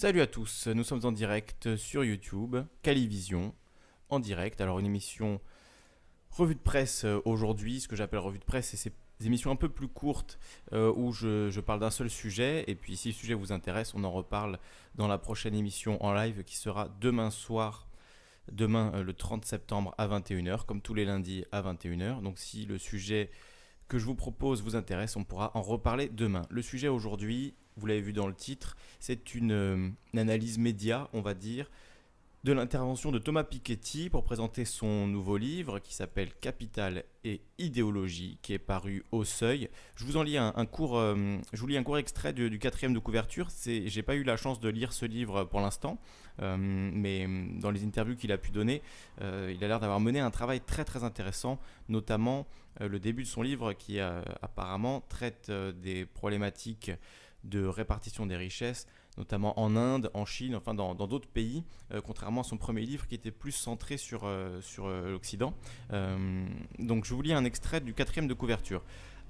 Salut à tous, nous sommes en direct sur YouTube, Calivision, en direct. Alors une émission revue de presse euh, aujourd'hui, ce que j'appelle revue de presse, c'est ces émissions un peu plus courtes euh, où je, parle d'un seul sujet. Et puis si le sujet vous intéresse, on en reparle dans la prochaine émission en live qui sera demain soir demain euh, le 30 septembre à 21h, comme tous les lundis à 21h. Donc si le sujet que je vous propose vous intéresse, on pourra en reparler demain. Le sujet aujourd'hui, vous l'avez vu dans le titre, c'est une, euh, une analyse média, on va dire, de l'intervention de Thomas Piketty pour présenter son nouveau livre qui s'appelle Capital et idéologie, qui est paru au Seuil. Je vous en lis un, court, euh, je vous lis un court extrait du, quatrième de couverture. C'est, j'ai pas eu la chance de lire ce livre pour l'instant, euh, mais dans les interviews qu'il a pu donner, il a l'air d'avoir mené un travail très très intéressant, notamment le début de son livre qui apparemment traite des problématiques de répartition des richesses notamment en Inde, en Chine, enfin dans d'autres pays, euh, contrairement à son premier livre qui était plus centré sur, euh, sur euh, l'Occident. donc je vous lis un extrait du quatrième de couverture.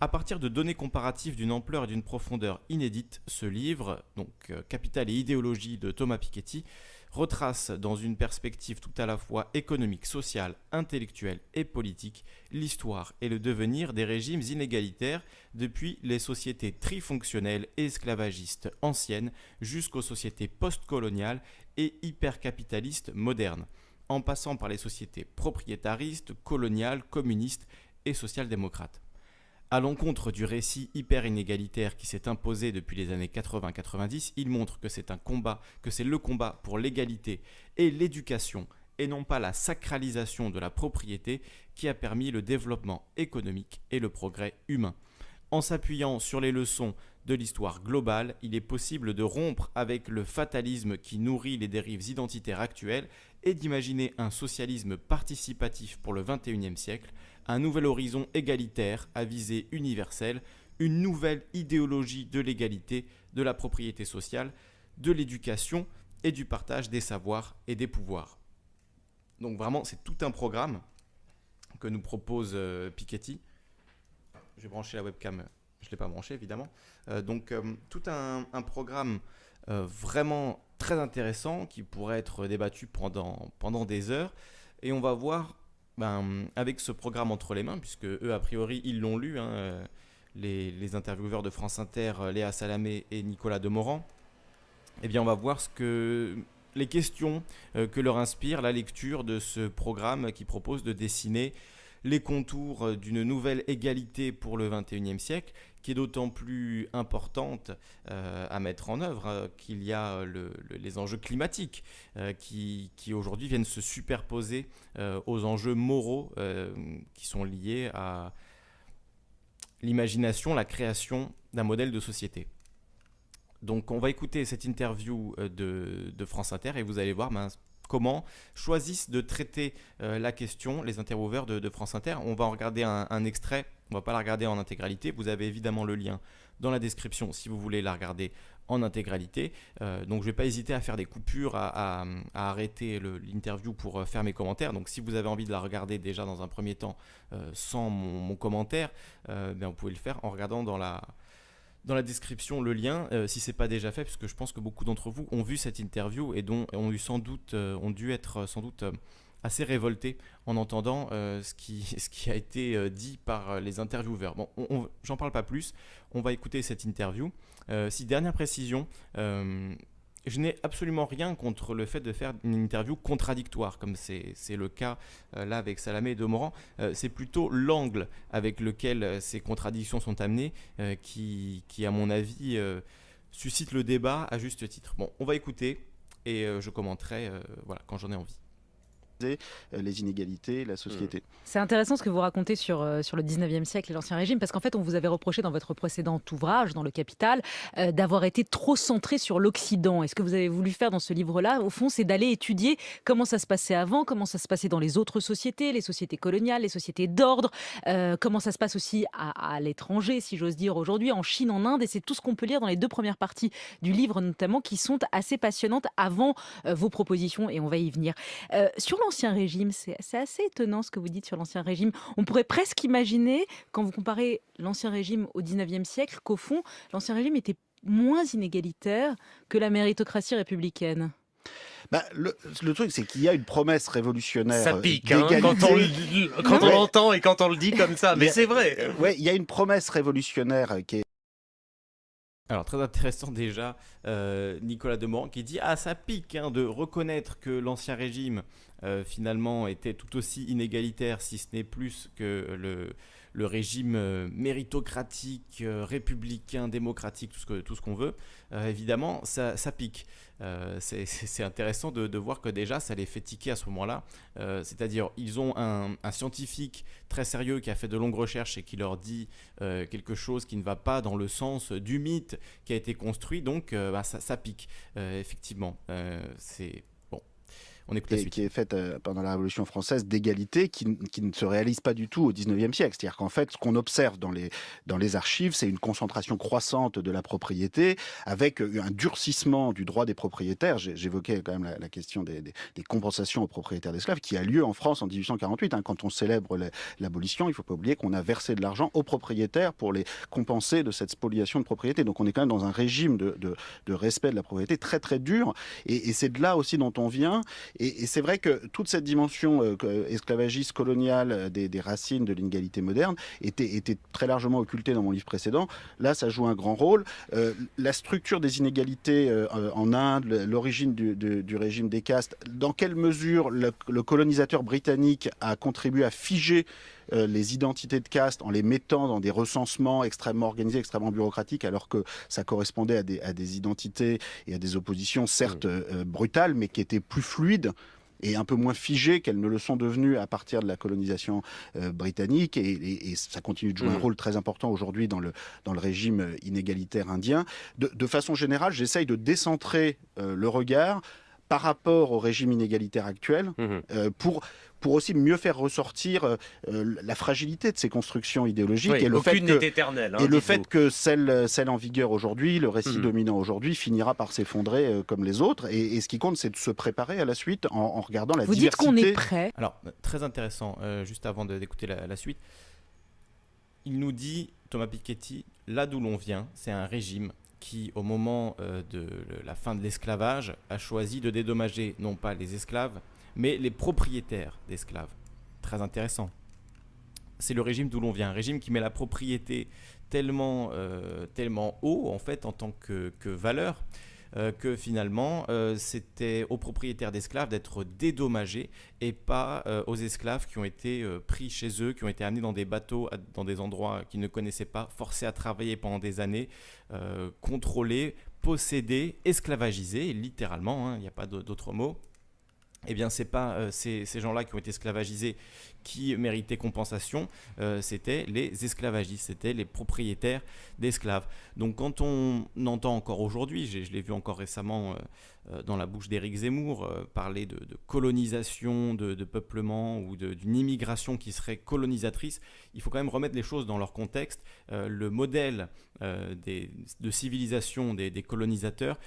À partir de données comparatives d'une ampleur et d'une profondeur inédite, ce livre, donc Capital et idéologie de Thomas Piketty, retrace dans une perspective tout à la fois économique, sociale, intellectuelle et politique l'histoire et le devenir des régimes inégalitaires depuis les sociétés trifonctionnelles et esclavagistes anciennes jusqu'aux sociétés postcoloniales et hypercapitalistes modernes, en passant par les sociétés propriétaristes, coloniales, communistes et social-démocrates. À l'encontre du récit hyper inégalitaire qui s'est imposé depuis les années 80-90, il montre que c'est un combat, que c'est le combat pour l'égalité et l'éducation et non pas la sacralisation de la propriété qui a permis le développement économique et le progrès humain. En s'appuyant sur les leçons de l'histoire globale, il est possible de rompre avec le fatalisme qui nourrit les dérives identitaires actuelles et d'imaginer un socialisme participatif pour le XXIe siècle, un nouvel horizon égalitaire à visée universelle, une nouvelle idéologie de l'égalité, de la propriété sociale, de l'éducation et du partage des savoirs et des pouvoirs. Donc vraiment, c'est tout un programme que nous propose euh, Piketty. Je vais brancher la webcam, je ne l'ai pas branché évidemment. Euh, donc euh, tout un, programme vraiment très intéressant qui pourrait être débattu pendant, pendant des heures. Et on va voir, ben, avec ce programme entre les mains, puisque eux, a priori, ils l'ont lu, hein, les, les, intervieweurs de France Inter, Léa Salamé et Nicolas Demorand, eh bien on va voir ce que les questions euh, que leur inspire la lecture de ce programme qui propose de dessiner les contours euh, d'une nouvelle égalité pour le XXIe siècle, qui est d'autant plus importante euh, à mettre en œuvre qu'il y a les enjeux climatiques qui, aujourd'hui viennent se superposer aux enjeux moraux qui sont liés à l'imagination, la création d'un modèle de société. Donc on va écouter cette interview euh, de, France Inter et vous allez voir ben, comment choisissent de traiter euh, la question les intervieweurs de, France Inter. On va en regarder un, extrait, on va pas la regarder en intégralité. Vous avez évidemment le lien dans la description si vous voulez la regarder en intégralité. Euh, donc je ne vais pas hésiter à faire des coupures, à, arrêter l'interview pour faire mes commentaires. Donc si vous avez envie de la regarder déjà dans un premier temps sans mon, commentaire, ben, vous pouvez le faire en regardant dans la, dans la description le lien, euh, si c'est pas déjà fait, puisque je pense que beaucoup d'entre vous ont vu cette interview et dont ont eu sans doute, euh, ont dû être euh, sans doute assez révoltés en entendant ce, qui, ce qui a été dit par les intervieweurs. Bon, j'en parle pas plus, on va écouter cette interview. si dernière précision, je n'ai absolument rien contre le fait de faire une interview contradictoire, comme c'est le cas euh, là avec Salamé et Demorand. Euh, c'est plutôt l'angle avec lequel euh, ces contradictions sont amenées qui, qui, à mon avis, suscite le débat à juste titre. Bon, on va écouter et je commenterai voilà, quand j'en ai envie. Euh, les inégalités, la société. Mmh. C'est intéressant ce que vous racontez sur, euh, sur le 19e siècle et l'Ancien Régime, parce qu'en fait, on vous avait reproché dans votre précédent ouvrage, dans Le Capital, euh, d'avoir été trop centré sur l'Occident. Et ce que vous avez voulu faire dans ce livre-là, au fond, c'est d'aller étudier comment ça se passait avant, comment ça se passait dans les autres sociétés, les sociétés coloniales, les sociétés d'ordre, comment ça se passe aussi à, à l'étranger, si j'ose dire, aujourd'hui, en Chine, en Inde. Et c'est tout ce qu'on peut lire dans les deux premières parties du livre, notamment, qui sont assez passionnantes avant vos propositions, et on va y venir. sur l'Ancien Régime. C'est assez étonnant ce que vous dites sur l'Ancien Régime. On pourrait presque imaginer, quand vous comparez l'Ancien Régime au 19e siècle, qu'au fond, l'Ancien Régime était moins inégalitaire que la méritocratie républicaine bah, le, truc, c'est qu'il y a une promesse révolutionnaire. Ça pique hein, quand on, quand on l'entend et quand on le dit comme ça, mais c'est vrai. Ouais, il y a une promesse révolutionnaire qui est alors très intéressant déjà, euh, Nicolas Demorand qui dit ah ça pique hein, de reconnaître que l'ancien régime euh, finalement était tout aussi inégalitaire si ce n'est plus que le, régime euh, méritocratique, républicain, démocratique, tout ce que tout ce qu'on veut. évidemment ça, pique. Euh, c'est intéressant de, voir que déjà ça les fait tiquer à ce moment-là. Euh, c'est-à-dire ils ont un, scientifique très sérieux qui a fait de longues recherches et qui leur dit euh, quelque chose qui ne va pas dans le sens du mythe qui a été construit, donc bah, ça, ça, pique effectivement. c'est qui, est faite euh, pendant la Révolution française d'égalité qui, ne se réalise pas du tout au 19e siècle. C'est-à-dire qu'en fait, ce qu'on observe dans les, dans les archives, c'est une concentration croissante de la propriété avec euh, un durcissement du droit des propriétaires. J'évoquais quand même la, question des, compensations aux propriétaires d'esclaves qui a lieu en France en 1848. Hein. Quand on célèbre l'abolition, il ne faut pas oublier qu'on a versé de l'argent aux propriétaires pour les compenser de cette spoliation de propriété. Donc on est quand même dans un régime de, de, respect de la propriété très très dur. Et, et c'est de là aussi dont on vient. Et, c'est vrai que toute cette dimension euh, esclavagiste coloniale euh, des, racines de l'inégalité moderne était, très largement occultée dans mon livre précédent. Là, ça joue un grand rôle. Euh, la structure des inégalités en Inde, l'origine du, régime des castes, dans quelle mesure le, colonisateur britannique a contribué à figer les identités de caste en les mettant dans des recensements extrêmement organisés, extrêmement bureaucratiques, alors que ça correspondait à des, à des identités et à des oppositions certes mmh. brutales, mais qui étaient plus fluides et un peu moins figées qu'elles ne le sont devenues à partir de la colonisation euh, britannique. Et, ça continue de jouer un mmh. rôle très important aujourd'hui dans le, dans le régime euh, inégalitaire indien. De, façon générale, j'essaye de décentrer euh, le regard par rapport au régime inégalitaire actuel mmh. pour pour aussi mieux faire ressortir euh, euh, la fragilité de ces constructions idéologiques et le fait que, éternelle, hein, et le fait que celle, celle en vigueur aujourd'hui, le récit hmm. dominant aujourd'hui, finira par s'effondrer euh, comme les autres. Et, ce qui compte, c'est de se préparer à la suite en, regardant la Vous diversité. Vous dites qu'on est prêt. Alors, très intéressant, juste avant d'écouter la, la suite. Il nous dit, Thomas Piketty, là d'où l'on vient, c'est un régime qui, au moment de la fin de l'esclavage, a choisi de dédommager non pas les esclaves, mais les propriétaires d'esclaves. Très intéressant. C'est le régime d'où l'on vient, un régime qui met la propriété tellement, euh, haut en fait en tant que, valeur euh, que finalement euh, c'était aux propriétaires d'esclaves d'être dédommagés et pas aux esclaves qui ont été pris chez eux, qui ont été amenés dans des bateaux, dans des endroits qu'ils ne connaissaient pas, forcés à travailler pendant des années, contrôlés, possédés, esclavagisés, littéralement, hein, il n'y a pas d'autre mot eh bien, c'est pas euh, ces, gens-là qui ont été esclavagisés qui méritaient compensation, euh, c'était les esclavagistes, c'était les propriétaires d'esclaves. Donc, quand on entend encore aujourd'hui, je l'ai vu encore récemment euh, dans la bouche d'Éric Zemmour, parler de, de, de, peuplement ou d'une immigration qui serait colonisatrice, il faut quand même remettre les choses dans leur contexte. le modèle de civilisation des, des colonisateurs,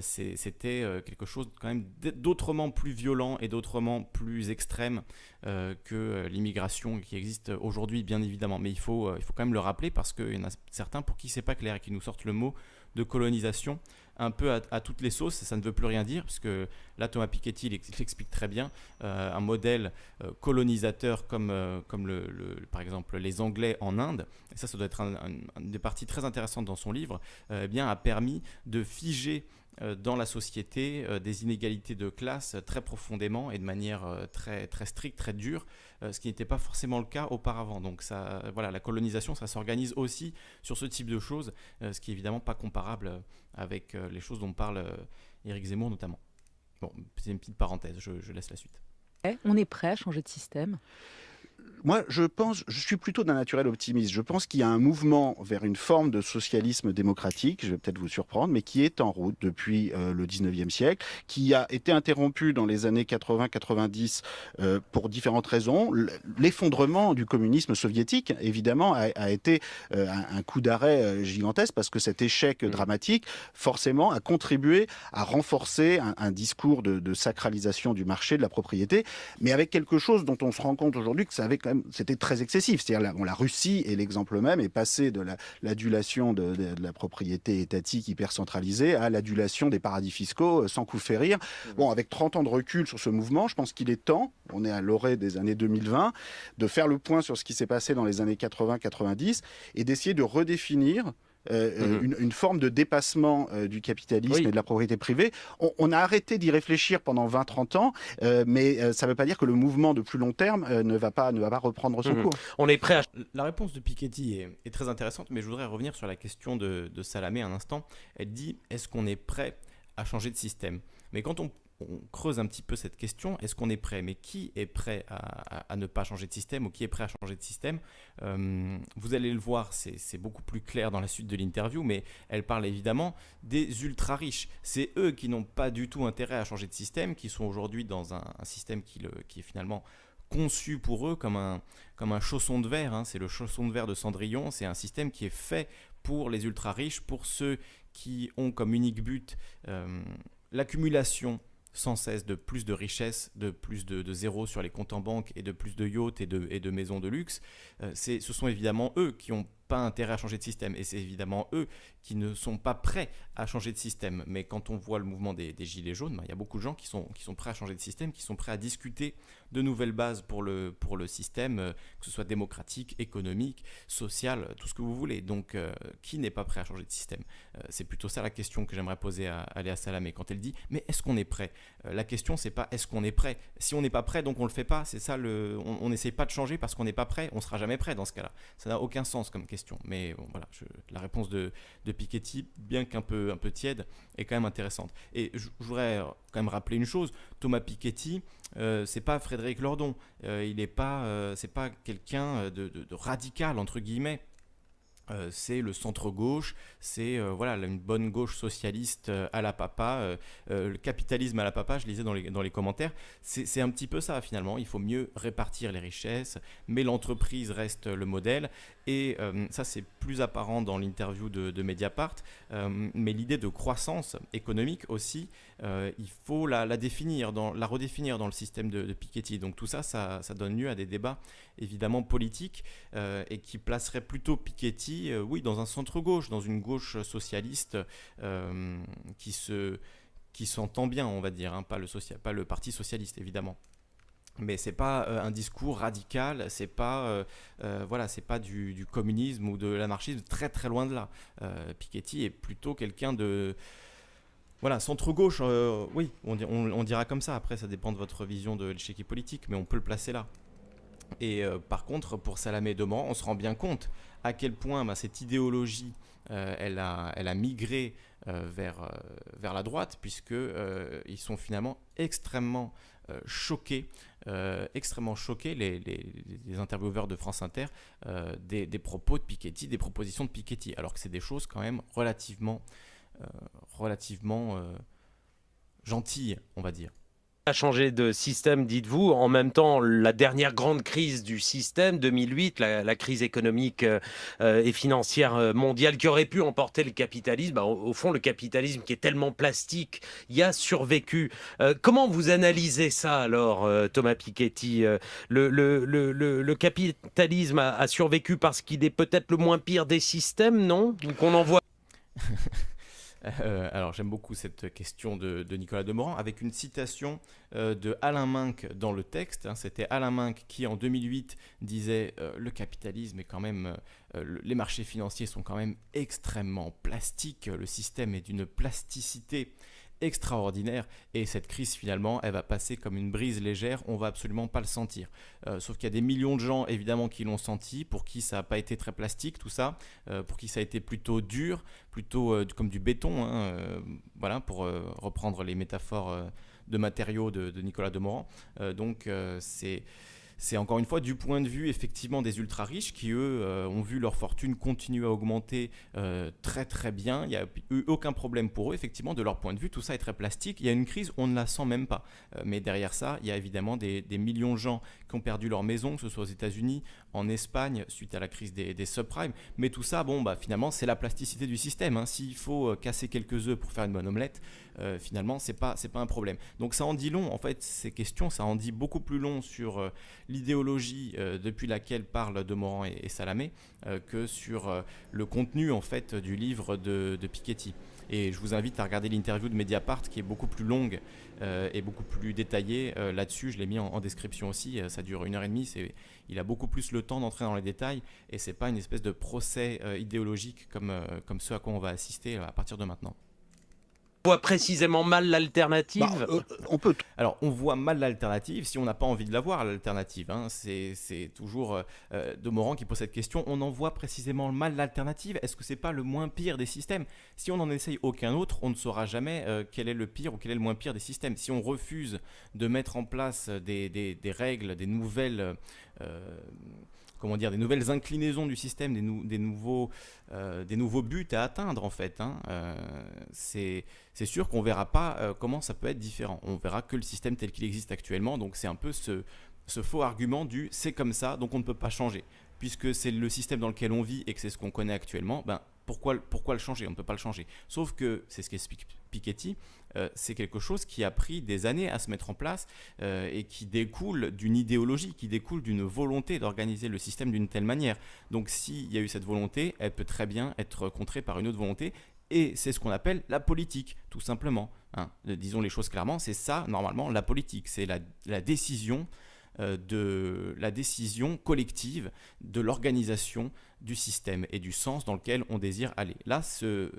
c'était quelque chose quand même d'autrement plus violent et d'autrement plus extrême euh, que euh, l'immigration qui existe aujourd'hui, bien évidemment. Mais il faut, euh, il faut quand même le rappeler parce qu'il y en a certains pour qui c'est pas clair et qui nous sortent le mot de colonisation un peu à, toutes les sauces, ça ne veut plus rien dire, puisque là Thomas Piketty l'explique très bien, un modèle colonisateur comme, comme le, par exemple les Anglais en Inde, et ça ça doit être une des parties très intéressantes dans son livre, eh bien, a permis de figer euh, dans la société euh, des inégalités de classe très profondément et de manière euh, très, très stricte, très dure, ce qui n'était pas forcément le cas auparavant. Donc ça, voilà, la colonisation, ça s'organise aussi sur ce type de choses, ce qui est évidemment pas comparable avec les choses dont parle Éric Zemmour notamment. Bon, c'est une petite parenthèse, je, je laisse la suite. Eh, on est prêt à changer de système? Moi, je pense, je suis plutôt d'un naturel optimiste. Je pense qu'il y a un mouvement vers une forme de socialisme démocratique, je vais peut-être vous surprendre, mais qui est en route depuis euh, le 19e siècle, qui a été interrompu dans les années 80-90 euh, pour différentes raisons. L'effondrement du communisme soviétique, évidemment, a, été euh, un, coup d'arrêt gigantesque parce que cet échec mmh. dramatique, forcément, a contribué à renforcer un, discours de, de, sacralisation du marché, de la propriété, mais avec quelque chose dont on se rend compte aujourd'hui que ça avait quand même, c'était très excessif. C'est-à-dire, la, la Russie est l'exemple même, est passé de l'adulation de, la propriété étatique hyper centralisée à l'adulation des paradis fiscaux sans coup férir. Mmh. Bon, avec 30 ans de recul sur ce mouvement, je pense qu'il est temps, on est à l'orée des années 2020, de faire le point sur ce qui s'est passé dans les années 80-90 et d'essayer de redéfinir euh, euh, mhm. une, forme de dépassement euh, du capitalisme et de la propriété privée. On, a arrêté d'y réfléchir pendant 20-30 ans, mais ça ne veut pas dire que le mouvement de plus long terme ne, va pas, ne va pas reprendre son mhm. cours. On est prêt à... La réponse de Piketty est, très intéressante, mais je voudrais revenir sur la question de, de Salamé un instant. Elle dit, est-ce qu'on est prêt à changer de système? Mais quand on on creuse un petit peu cette question, est-ce qu'on est prêt? Mais qui est prêt à, ne pas changer de système ou qui est prêt à changer de système? Euh, Vous allez le voir, c'est beaucoup plus clair dans la suite de l'interview, mais elle parle évidemment des ultra riches. C'est eux qui n'ont pas du tout intérêt à changer de système, qui sont aujourd'hui dans un, système qui, est finalement conçu pour eux comme un, comme un chausson de verre. Hein. C'est le chausson de verre de Cendrillon. C'est un système qui est fait pour les ultra riches, pour ceux qui ont comme unique but euh, l'accumulation sans cesse de plus de richesses, de plus de, zéros sur les comptes en banque et de plus de yachts et de, et de maisons de luxe, euh, ce sont évidemment eux qui ont pas intérêt à changer de système. Et c'est évidemment eux qui ne sont pas prêts à changer de système. Mais quand on voit le mouvement des, Gilets jaunes, ben, il y a beaucoup de gens qui sont, qui sont prêts à changer de système, qui sont prêts à discuter de nouvelles bases pour le, pour le système, euh, que ce soit démocratique, économique, social, tout ce que vous voulez. Donc, euh, qui n'est pas prêt à changer de système? Euh, C'est plutôt ça la question que j'aimerais poser à, à Léa Salamé quand elle dit Mais est-ce qu'on est prêt? La question, c'est pas est-ce qu'on est prêt? Si on n'est pas prêt, donc on le fait pas. C'est ça, le, on n'essaye pas de changer parce qu'on n'est pas prêt. On sera jamais prêt dans ce cas-là. Ça n'a aucun sens comme question. Mais voilà, la réponse de, Piketty, bien qu'un peu, un peu tiède, est quand même intéressante. Et je, voudrais quand même rappeler une chose Thomas Piketty, euh, c'est pas Frédéric Lordon. Euh, il n'est pas, euh, pas quelqu'un de, radical entre guillemets. Euh, c'est le centre-gauche, c'est euh, voilà une bonne gauche socialiste euh, à la papa, le capitalisme à la papa, je lisais dans dans les commentaires, c'est un petit peu ça finalement, il faut mieux répartir les richesses, mais l'entreprise reste le modèle, et ça c'est plus apparent dans l'interview de, Mediapart, mais l'idée de croissance économique aussi, il faut la, définir, la redéfinir dans le système de, Piketty, donc tout ça, ça, donne lieu à des débats évidemment politiques, et qui placerait plutôt Piketty euh, oui, dans un centre-gauche, dans une gauche socialiste euh, qui se qui s'entend bien, on va dire, hein, pas le Parti socialiste évidemment mais c'est pas euh, un discours radical, c'est pas voilà, c'est pas du, communisme ou de l'anarchisme, très très loin de là. Piketty est plutôt quelqu'un de voilà, centre-gauche, oui, on, dira comme ça. Après, ça dépend de votre vision de l'échiquier politique, mais on peut le placer là. Et par contre, pour Salamé Deman, on se rend bien compte à quel point bah, cette idéologie, euh, elle, a, migré euh, vers, euh, vers la droite, puisqu'ils sont finalement extrêmement choqués, extrêmement choqués, les, les, intervieweurs de France Inter, des, des, propos de Piketty, des propositions de Piketty, alors que c'est des choses quand même relativement, relativement gentilles, on va dire a changé de système, dites-vous. En même temps, la dernière grande crise du système, 2008, la, crise économique euh, et financière euh, mondiale qui aurait pu emporter le capitalisme, bah, au, fond, le capitalisme qui est tellement plastique, y a survécu. Euh, comment vous analysez ça alors, Thomas Piketty le, capitalisme a, survécu parce qu'il est peut-être le moins pire des systèmes, non? Qu'on en voit Euh, alors j'aime beaucoup cette question de, Nicolas Demorand avec une citation euh, de Alain Minck dans le texte. Hein. C'était Alain Minck qui en 2008 disait euh, le capitalisme est quand même, les marchés financiers sont quand même extrêmement plastiques, le système est d'une plasticité extraordinaire. Et cette crise finalement elle va passer comme une brise légère. On va absolument pas le sentir. Euh, sauf qu'il y a des millions de gens évidemment qui l'ont senti. Pour qui ça n'a pas été très plastique tout ça. Euh, pour qui ça a été plutôt dur plutôt euh, comme du béton hein, voilà pour reprendre les métaphores de matériaux de, de Nicolas Demorand. Donc c'est c'est encore une fois du point de vue effectivement des ultra riches qui eux euh, ont vu leur fortune continuer à augmenter euh, très très bien. Il n'y a eu aucun problème pour eux effectivement de leur point de vue. Tout ça est très plastique. Il y a une crise, on ne la sent même pas. Euh, mais derrière ça, il y a évidemment des, millions de gens qui ont perdu leur maison, que ce soit aux États-Unis, en Espagne suite à la crise des, subprimes. Mais tout ça, bon bah finalement c'est la plasticité du système. Hein. S'il faut casser quelques œufs pour faire une bonne omelette, finalement c'est pas pas un problème. Donc ça en dit long en fait ces questions, ça en dit beaucoup plus long sur l'idéologie depuis laquelle parlent de Morand et, Salamé que sur le contenu en fait du livre de, Piketty. Et je vous invite à regarder l'interview de Mediapart qui est beaucoup plus longue euh, et beaucoup plus détaillée euh, là-dessus. Je l'ai mis en, description aussi. Euh, ça dure une heure et demie. Il a beaucoup plus le temps d'entrer dans les détails et c'est pas une espèce de procès idéologique comme, comme ce à quoi on va assister à partir de maintenant voit précisément mal l'alternative bah, euh, On peut. Alors, on voit mal l'alternative si on n'a pas envie de la voir, l'alternative. Hein. C'est toujours euh, euh, de Morand qui pose cette question. On en voit précisément mal l'alternative. Est-ce que c'est pas le moins pire des systèmes? Si on n'en essaye aucun autre, on ne saura jamais quel est le pire ou quel est le moins pire des systèmes. Si on refuse de mettre en place des, des, des règles, des nouvelles comment dire, des nouvelles inclinaisons du système, des, nouveaux, euh, des nouveaux buts à atteindre en fait. Hein. Euh, c'est sûr qu'on verra pas euh, comment ça peut être différent. On verra que le système tel qu'il existe actuellement. Donc c'est un peu ce, ce faux argument du c'est comme ça, donc on ne peut pas changer. Puisque c'est le système dans lequel on vit et que c'est ce qu'on connaît actuellement, ben, pourquoi, le changer? On ne peut pas le changer. Sauf que, c'est ce qu'explique Piketty, euh, c'est quelque chose qui a pris des années à se mettre en place euh, et qui découle d'une idéologie, qui découle d'une volonté d'organiser le système d'une telle manière. Donc s'il y a eu cette volonté, elle peut très bien être contrée par une autre volonté. Et c'est ce qu'on appelle la politique, tout simplement. Hein. Disons les choses clairement, c'est ça, normalement, la politique. C'est euh, la décision collective de l'organisation du système et du sens dans lequel on désire aller. Là, ce,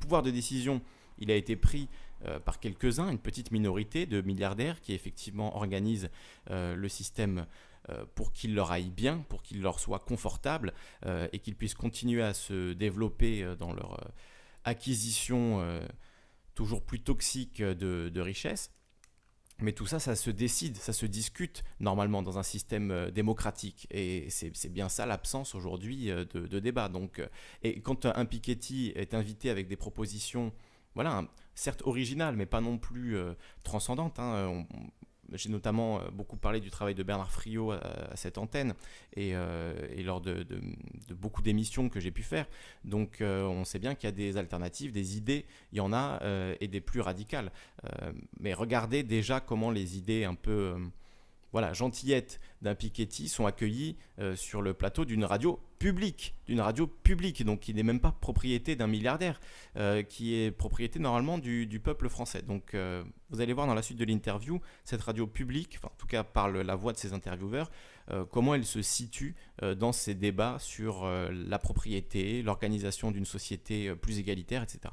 pouvoir de décision il a été pris euh, par quelques-uns, une petite minorité de milliardaires qui effectivement organisent euh, le système euh, pour qu'il leur aille bien, pour qu'il leur soit confortable et qu'ils puissent continuer à se développer dans leur acquisition toujours plus toxique de richesses. Mais tout ça, ça se décide, ça se discute normalement dans un système démocratique. Et c'est bien ça l'absence aujourd'hui de, de, débat. Donc, et quand un Piketty est invité avec des propositions voilà, certes originale, mais pas non plus euh, transcendante. Hein. J'ai notamment euh, beaucoup parlé du travail de Bernard Friot à, cette antenne et, euh, lors de, beaucoup d'émissions que j'ai pu faire. Donc on sait bien qu'il y a des alternatives, des idées, il y en a, et des plus radicales. mais regardez déjà comment les idées un peu voilà, gentillettes d'un Piketty sont accueillis euh, sur le plateau d'une radio publique, d'une radio publique, donc qui n'est même pas propriété d'un milliardaire, euh, qui est propriété normalement du, peuple français. Donc euh, vous allez voir dans la suite de l'interview, cette radio publique, en tout cas par la voix de ses intervieweurs, comment elle se situe dans ces débats sur la propriété, l'organisation d'une société plus égalitaire, etc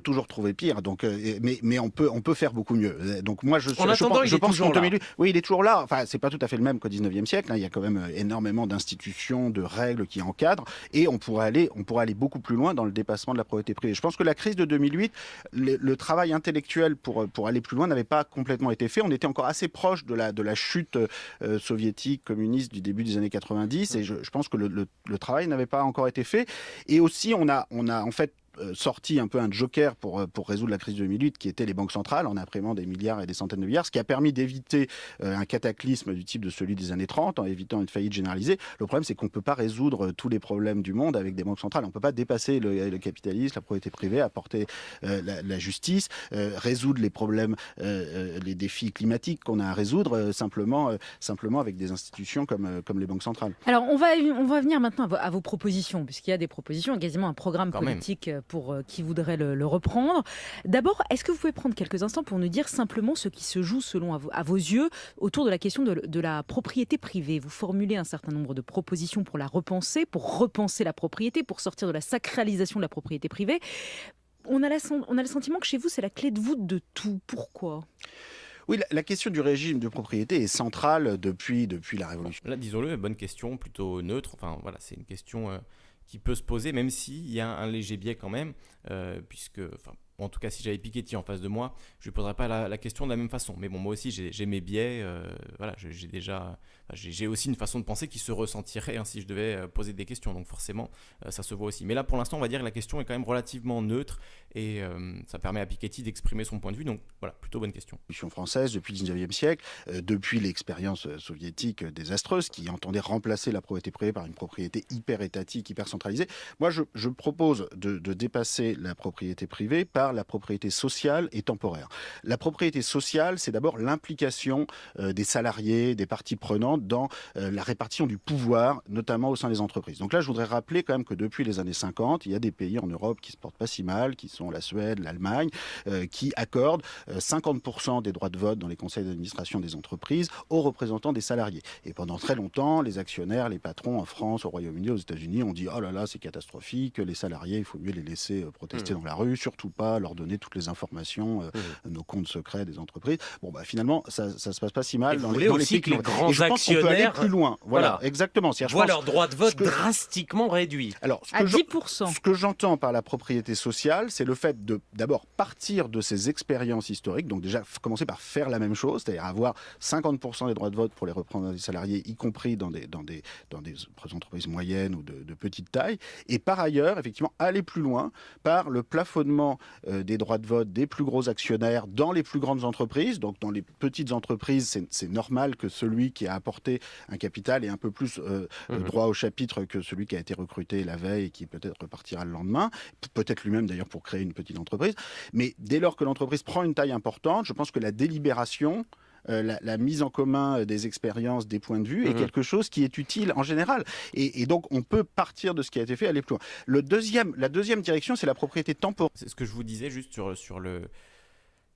toujours trouver pire. Donc, euh, mais, mais on peut on peut faire beaucoup mieux. Donc moi je, en je, attendant, je pense, qu'en oui, il est toujours là. Enfin, c'est pas tout à fait le même qu'au 19e siècle. Hein. Il y a quand même euh, énormément d'institutions, de règles qui encadrent, et on pourrait aller on pourrait aller beaucoup plus loin dans le dépassement de la propriété privée. Je pense que la crise de 2008, le, travail intellectuel pour pour aller plus loin n'avait pas complètement été fait. On était encore assez proche de la de la chute euh, soviétique communiste du début des années 90, et je, je pense que le, le, le travail n'avait pas encore été fait. Et aussi, on a on a en fait euh, sorti un peu un joker pour, euh, pour résoudre la crise de 2008, qui était les banques centrales, en imprimant des milliards et des centaines de milliards, ce qui a permis d'éviter euh, un cataclysme du type de celui des années 30, en évitant une faillite généralisée. Le problème, c'est qu'on ne peut pas résoudre tous les problèmes du monde avec des banques centrales. On ne peut pas dépasser le, capitalisme, la propriété privée, apporter la, justice, résoudre les problèmes, les défis climatiques qu'on a à résoudre simplement, simplement avec des institutions comme, comme les banques centrales. Alors, on va, on va venir maintenant à vos, propositions, puisqu'il y a des propositions, quasiment un programme politique pour euh, qui voudrait le, reprendre. D'abord, est-ce que vous pouvez prendre quelques instants pour nous dire simplement ce qui se joue selon à vos, yeux autour de la question de, la propriété privée? Vous formulez un certain nombre de propositions pour la repenser, pour repenser la propriété, pour sortir de la sacralisation de la propriété privée. On a, on a le sentiment que chez vous, c'est la clé de voûte de tout. Pourquoi? Oui, la, question du régime de propriété est centrale depuis, depuis la Révolution. Là, disons-le, bonne question, plutôt neutre. Enfin, voilà, c'est une question euh, qui peut se poser, même s'il y a un léger biais quand même, euh, puisque, enfin, en tout cas, si j'avais Piketty en face de moi, je lui poserais pas la, question de la même façon. Mais bon, moi aussi, j'ai mes biais. Euh, voilà, j'ai déjà, j'ai aussi une façon de penser qui se ressentirait hein, si je devais euh, poser des questions. Donc forcément, euh, ça se voit aussi. Mais là, pour l'instant, on va dire que la question est quand même relativement neutre et ça permet à Piketty d'exprimer son point de vue. Donc voilà, plutôt bonne question. Question française depuis le 19e siècle, depuis l'expérience soviétique désastreuse qui entendait remplacer la propriété privée par une propriété hyper étatique, hyper centralisée. Moi, je, propose de, de dépasser la propriété privée par part, la propriété sociale et temporaire. La propriété sociale, c'est d'abord l'implication euh, des salariés, des parties prenantes dans euh, la répartition du pouvoir, notamment au sein des entreprises. Donc là, je voudrais rappeler quand même que depuis les années 50, il y a des pays en Europe qui se portent pas si mal, qui sont la Suède, l'Allemagne, euh, qui accordent 50% des droits de vote dans les conseils d'administration des entreprises aux représentants des salariés. Et pendant très longtemps, les actionnaires, les patrons en France, au Royaume-Uni, aux États-Unis ont dit oh là là, c'est catastrophique, les salariés, il faut mieux les laisser protester mmh. dans la rue, surtout pas leur donner toutes les informations, mmh. nos comptes secrets des entreprises. Bon, bah finalement, ça, ça se passe pas si mal dans, les, dans aussi que les grands je pense actionnaires peut aller plus loin. Voilà, exactement. Voient leur droit de vote drastiquement réduit. Alors, ce à 10%. Ce que j'entends par la propriété sociale, c'est le fait de d'abord partir de ces expériences historiques, donc déjà commencer par faire la même chose, c'est-à-dire avoir 50% des droits de vote pour les représentants des salariés, y compris dans des, dans des, dans des entreprises moyennes ou de, de petite taille, et par ailleurs, effectivement, aller plus loin par le plafonnement euh, des droits de vote des plus gros actionnaires dans les plus grandes entreprises, donc dans les petites entreprises, c'est normal que celui qui a apporté un capital ait un peu plus euh, euh, mmh droit au chapitre que celui qui a été recruté la veille et qui peut-être repartira le lendemain, peut-être lui-même d'ailleurs pour créer une petite entreprise. Mais dès lors que l'entreprise prend une taille importante, je pense que la délibération euh, la, mise en commun des expériences, des points de vue, est mmh quelque chose qui est utile en général. Et, donc, on peut partir de ce qui a été fait, aller plus loin. Le deuxième, la deuxième direction, c'est la propriété temporaire. C'est ce que je vous disais juste sur, sur le,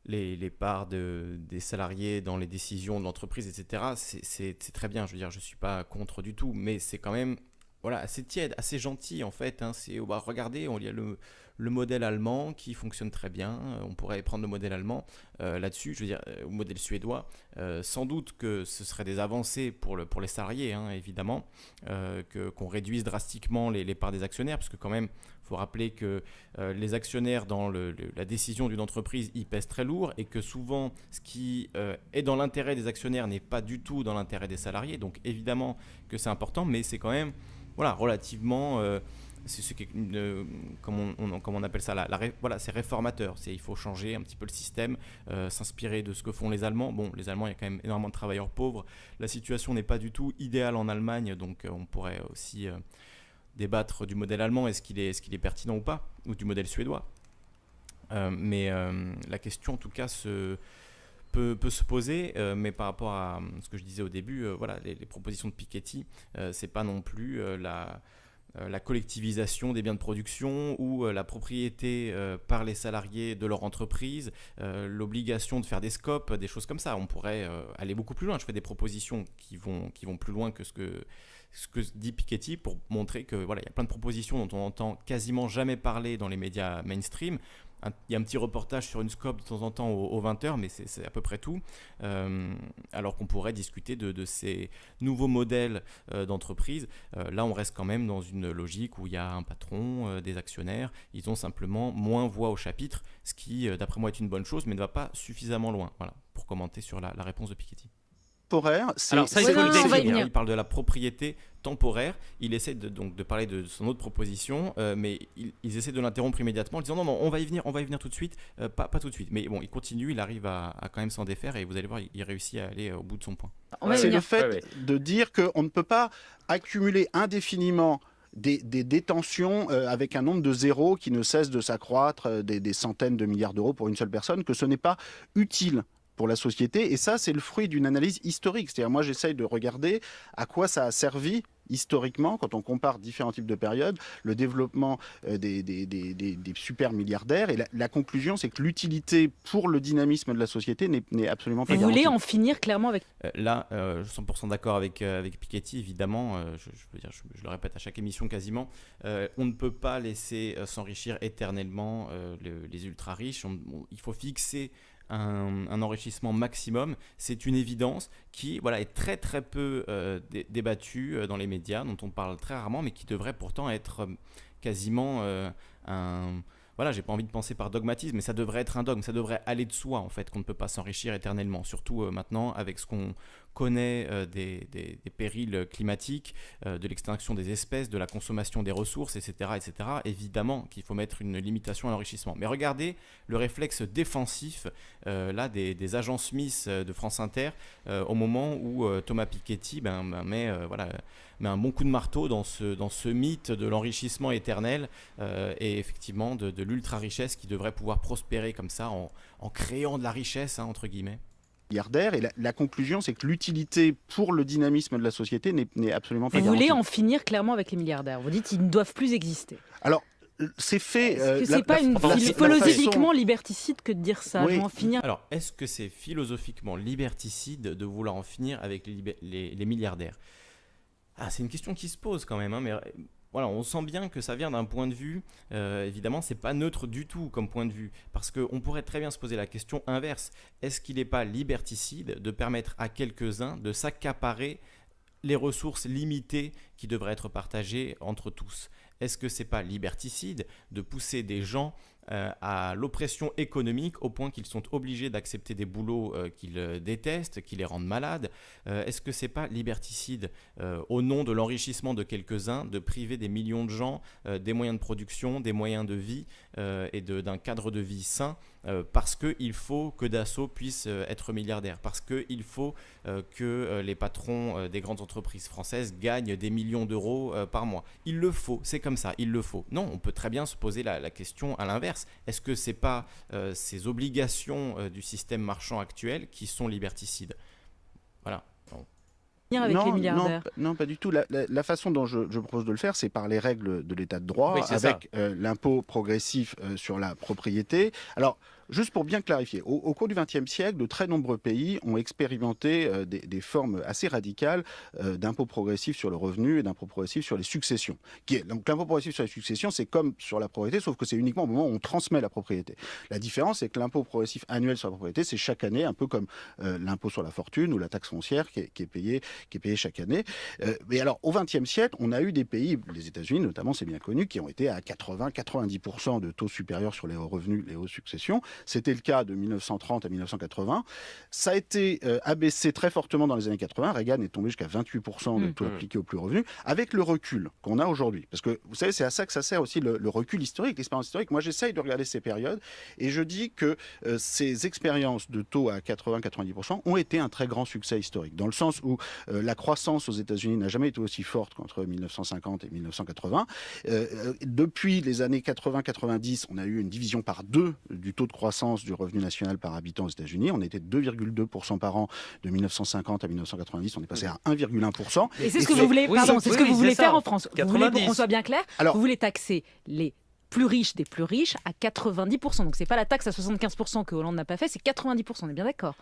les, parts de, des salariés dans les décisions de l'entreprise, etc. C'est très bien, je veux dire, je ne suis pas contre du tout, mais c'est quand même voilà, assez tiède, assez gentil en fait. Hein. C'est, bah, regardez, il y a le, le, modèle allemand qui fonctionne très bien. On pourrait prendre le modèle allemand euh, là-dessus, je veux dire, euh, au modèle suédois. Euh, sans doute que ce serait des avancées pour, le, pour les salariés, hein, évidemment, que, qu'on réduise drastiquement les, parts des actionnaires, parce que quand même, il faut rappeler que euh, les actionnaires dans la décision d'une entreprise, y pèsent très lourd et que souvent ce qui euh, est dans l'intérêt des actionnaires n'est pas du tout dans l'intérêt des salariés. Donc évidemment que c'est important, mais c'est quand même voilà, relativement... Euh, c'est ce qui, comme, on, on, appelle ça, voilà, c'est réformateur. C'est il faut changer un petit peu le système, s'inspirer de ce que font les Allemands. Bon, les Allemands, il y a quand même énormément de travailleurs pauvres. La situation n'est pas du tout idéale en Allemagne, donc on pourrait aussi débattre du modèle allemand, est-ce qu'il est, est, qu'il est pertinent ou pas, ou du modèle suédois? Euh, mais euh, la question, en tout cas, se, peut, peut se poser, euh, mais par rapport à ce que je disais au début, voilà, les, propositions de Piketty, c'est pas non plus la, la collectivisation des biens de production ou la propriété par les salariés de leur entreprise, l'obligation de faire des scopes, des choses comme ça. On pourrait aller beaucoup plus loin. Je fais des propositions qui vont, qui vont plus loin que ce que ce que dit Piketty pour montrer que voilà, il y a plein de propositions dont on entend quasiment jamais parler dans les médias mainstream. Il y a un petit reportage sur une scope de temps en temps aux, 20h, mais c'est à peu près tout. Euh, alors qu'on pourrait discuter de, ces nouveaux modèles euh, d'entreprise. Euh, là, on reste quand même dans une logique où il y a un patron, des actionnaires. Ils ont simplement moins voix au chapitre, ce qui, d'après moi, est une bonne chose, mais ne va pas suffisamment loin. Voilà, pour commenter sur la, la réponse de Piketty temporaire. Alors ça, il faut le Il parle de la propriété temporaire. Il essaie de, donc de parler de son autre proposition, euh, mais ils, essaient de l'interrompre immédiatement en disant non, non, on va y venir, on va y venir tout de suite, euh, pas, pas tout de suite. Mais bon, il continue, il arrive à, quand même s'en défaire et vous allez voir, il, réussit à aller au bout de son point. C'est le fait de dire qu'on ne peut pas accumuler indéfiniment des, détentions euh, avec un nombre de zéros qui ne cesse de s'accroître, des, des, centaines de milliards d'euros pour une seule personne, que ce n'est pas utile pour la société. Et ça, c'est le fruit d'une analyse historique. C'est-à-dire, moi, j'essaye de regarder à quoi ça a servi historiquement, quand on compare différents types de périodes, le développement euh, des, des, des, super milliardaires. Et la, conclusion, c'est que l'utilité pour le dynamisme de la société n'est absolument pas Vous voulez en finir clairement avec... Euh, là, euh, je suis 100% d'accord avec, avec Piketty, évidemment. Je, veux dire, je, le répète à chaque émission quasiment. on ne peut pas laisser s'enrichir éternellement les ultra-riches. il faut fixer un, enrichissement maximum. C'est une évidence qui voilà, est très très peu euh, débattue euh, dans les médias, dont on parle très rarement, mais qui devrait pourtant être euh, quasiment un... Voilà, j'ai pas envie de penser par dogmatisme, mais ça devrait être un dogme, ça devrait aller de soi en fait, qu'on ne peut pas s'enrichir éternellement, surtout maintenant avec ce qu'on connaît des, des, périls climatiques, de l'extinction des espèces, de la consommation des ressources, etc., etc., évidemment qu'il faut mettre une limitation à l'enrichissement. Mais regardez le réflexe défensif là des, agents Smith de France Inter au moment où Thomas Piketty ben, ben met, voilà, met un bon coup de marteau dans ce, dans ce mythe de l'enrichissement éternel et effectivement de, l'ultra-richesse qui devrait pouvoir prospérer comme ça en, en créant de la richesse, hein, entre guillemets milliardaires. Et la, conclusion, c'est que l'utilité pour le dynamisme de la société n'est absolument pas Vous voulez en finir clairement avec les milliardaires. Vous dites qu'ils ne doivent plus exister. Alors, c'est fait. Est-ce que c'est pas une philosophiquement liberticide que de dire ça en finir Alors, est-ce que c'est philosophiquement liberticide de vouloir en finir avec les, les, milliardaires? Ah, c'est une question qui se pose quand même, hein, mais voilà, on sent bien que ça vient d'un point de vue, euh, évidemment, c'est pas neutre du tout comme point de vue, parce qu'on pourrait très bien se poser la question inverse. Est-ce qu'il n'est pas liberticide de permettre à quelques-uns de s'accaparer les ressources limitées qui devraient être partagées entre tous? Est-ce que c'est pas liberticide de pousser des gens euh, à l'oppression économique au point qu'ils sont obligés d'accepter des boulots euh, qu'ils euh, détestent, qui les rendent malades Est-ce que c'est pas liberticide au nom de l'enrichissement de quelques-uns de priver des millions de gens des moyens de production, des moyens de vie et d'un cadre de vie sain parce qu'il faut que Dassault puisse être milliardaire, parce qu'il faut que les patrons des grandes entreprises françaises gagnent des millions d'euros par mois? Il le faut, c'est comme ça, il le faut. Non, on peut très bien se poser la question à l'inverse est-ce que ce n'est pas euh, ces obligations euh, du système marchand actuel qui sont liberticides? Voilà. Avec non, les milliardaires. Non, pas du tout. La, façon dont je, propose de le faire, c'est par les règles de l'état de droit, avec euh, l'impôt progressif sur la propriété. Alors, Juste pour bien clarifier, au, cours du XXe siècle, de très nombreux pays ont expérimenté euh, des, formes assez radicales euh, d'impôt progressif sur le revenu et d'impôt progressif sur les successions. Qui est, donc l'impôt progressif sur les successions, c'est comme sur la propriété, sauf que c'est uniquement au moment où on transmet la propriété. La différence, c'est que l'impôt progressif annuel sur la propriété, c'est chaque année, un peu comme euh, l'impôt sur la fortune ou la taxe foncière qui est, qui est payée qui est payé chaque année. mais alors, au XXe siècle, on a eu des pays, les États-Unis notamment, c'est bien connu, qui ont été à 80-90% de taux supérieurs sur les revenus, les hauts successions. C'était le cas de 1930 à 1980. Ça a été euh, abaissé très fortement dans les années 80. Reagan est tombé jusqu'à 28% de mmh. taux appliqué aux plus revenus, avec le recul qu'on a aujourd'hui. Parce que vous savez, c'est à ça que ça sert aussi le, recul historique, l'expérience historique. Moi, j'essaye de regarder ces périodes et je dis que euh, ces expériences de taux à 80-90% ont été un très grand succès historique, dans le sens où euh, la croissance aux États-Unis n'a jamais été aussi forte qu'entre 1950 et 1980. depuis les années 80-90, on a eu une division par deux du taux de croissance du revenu national par habitant aux États-Unis. On était 2,2% par an de 1950 à 1990. On est passé à 1,1%. Et c'est ce que vous voulez, c'est ce que vous voulez faire en France. Vous voulez, pour qu'on soit bien clair, vous voulez taxer les plus riches des plus riches à 90%. Donc c'est pas la taxe à 75% que Hollande n'a pas fait, c'est 90%. On est bien d'accord?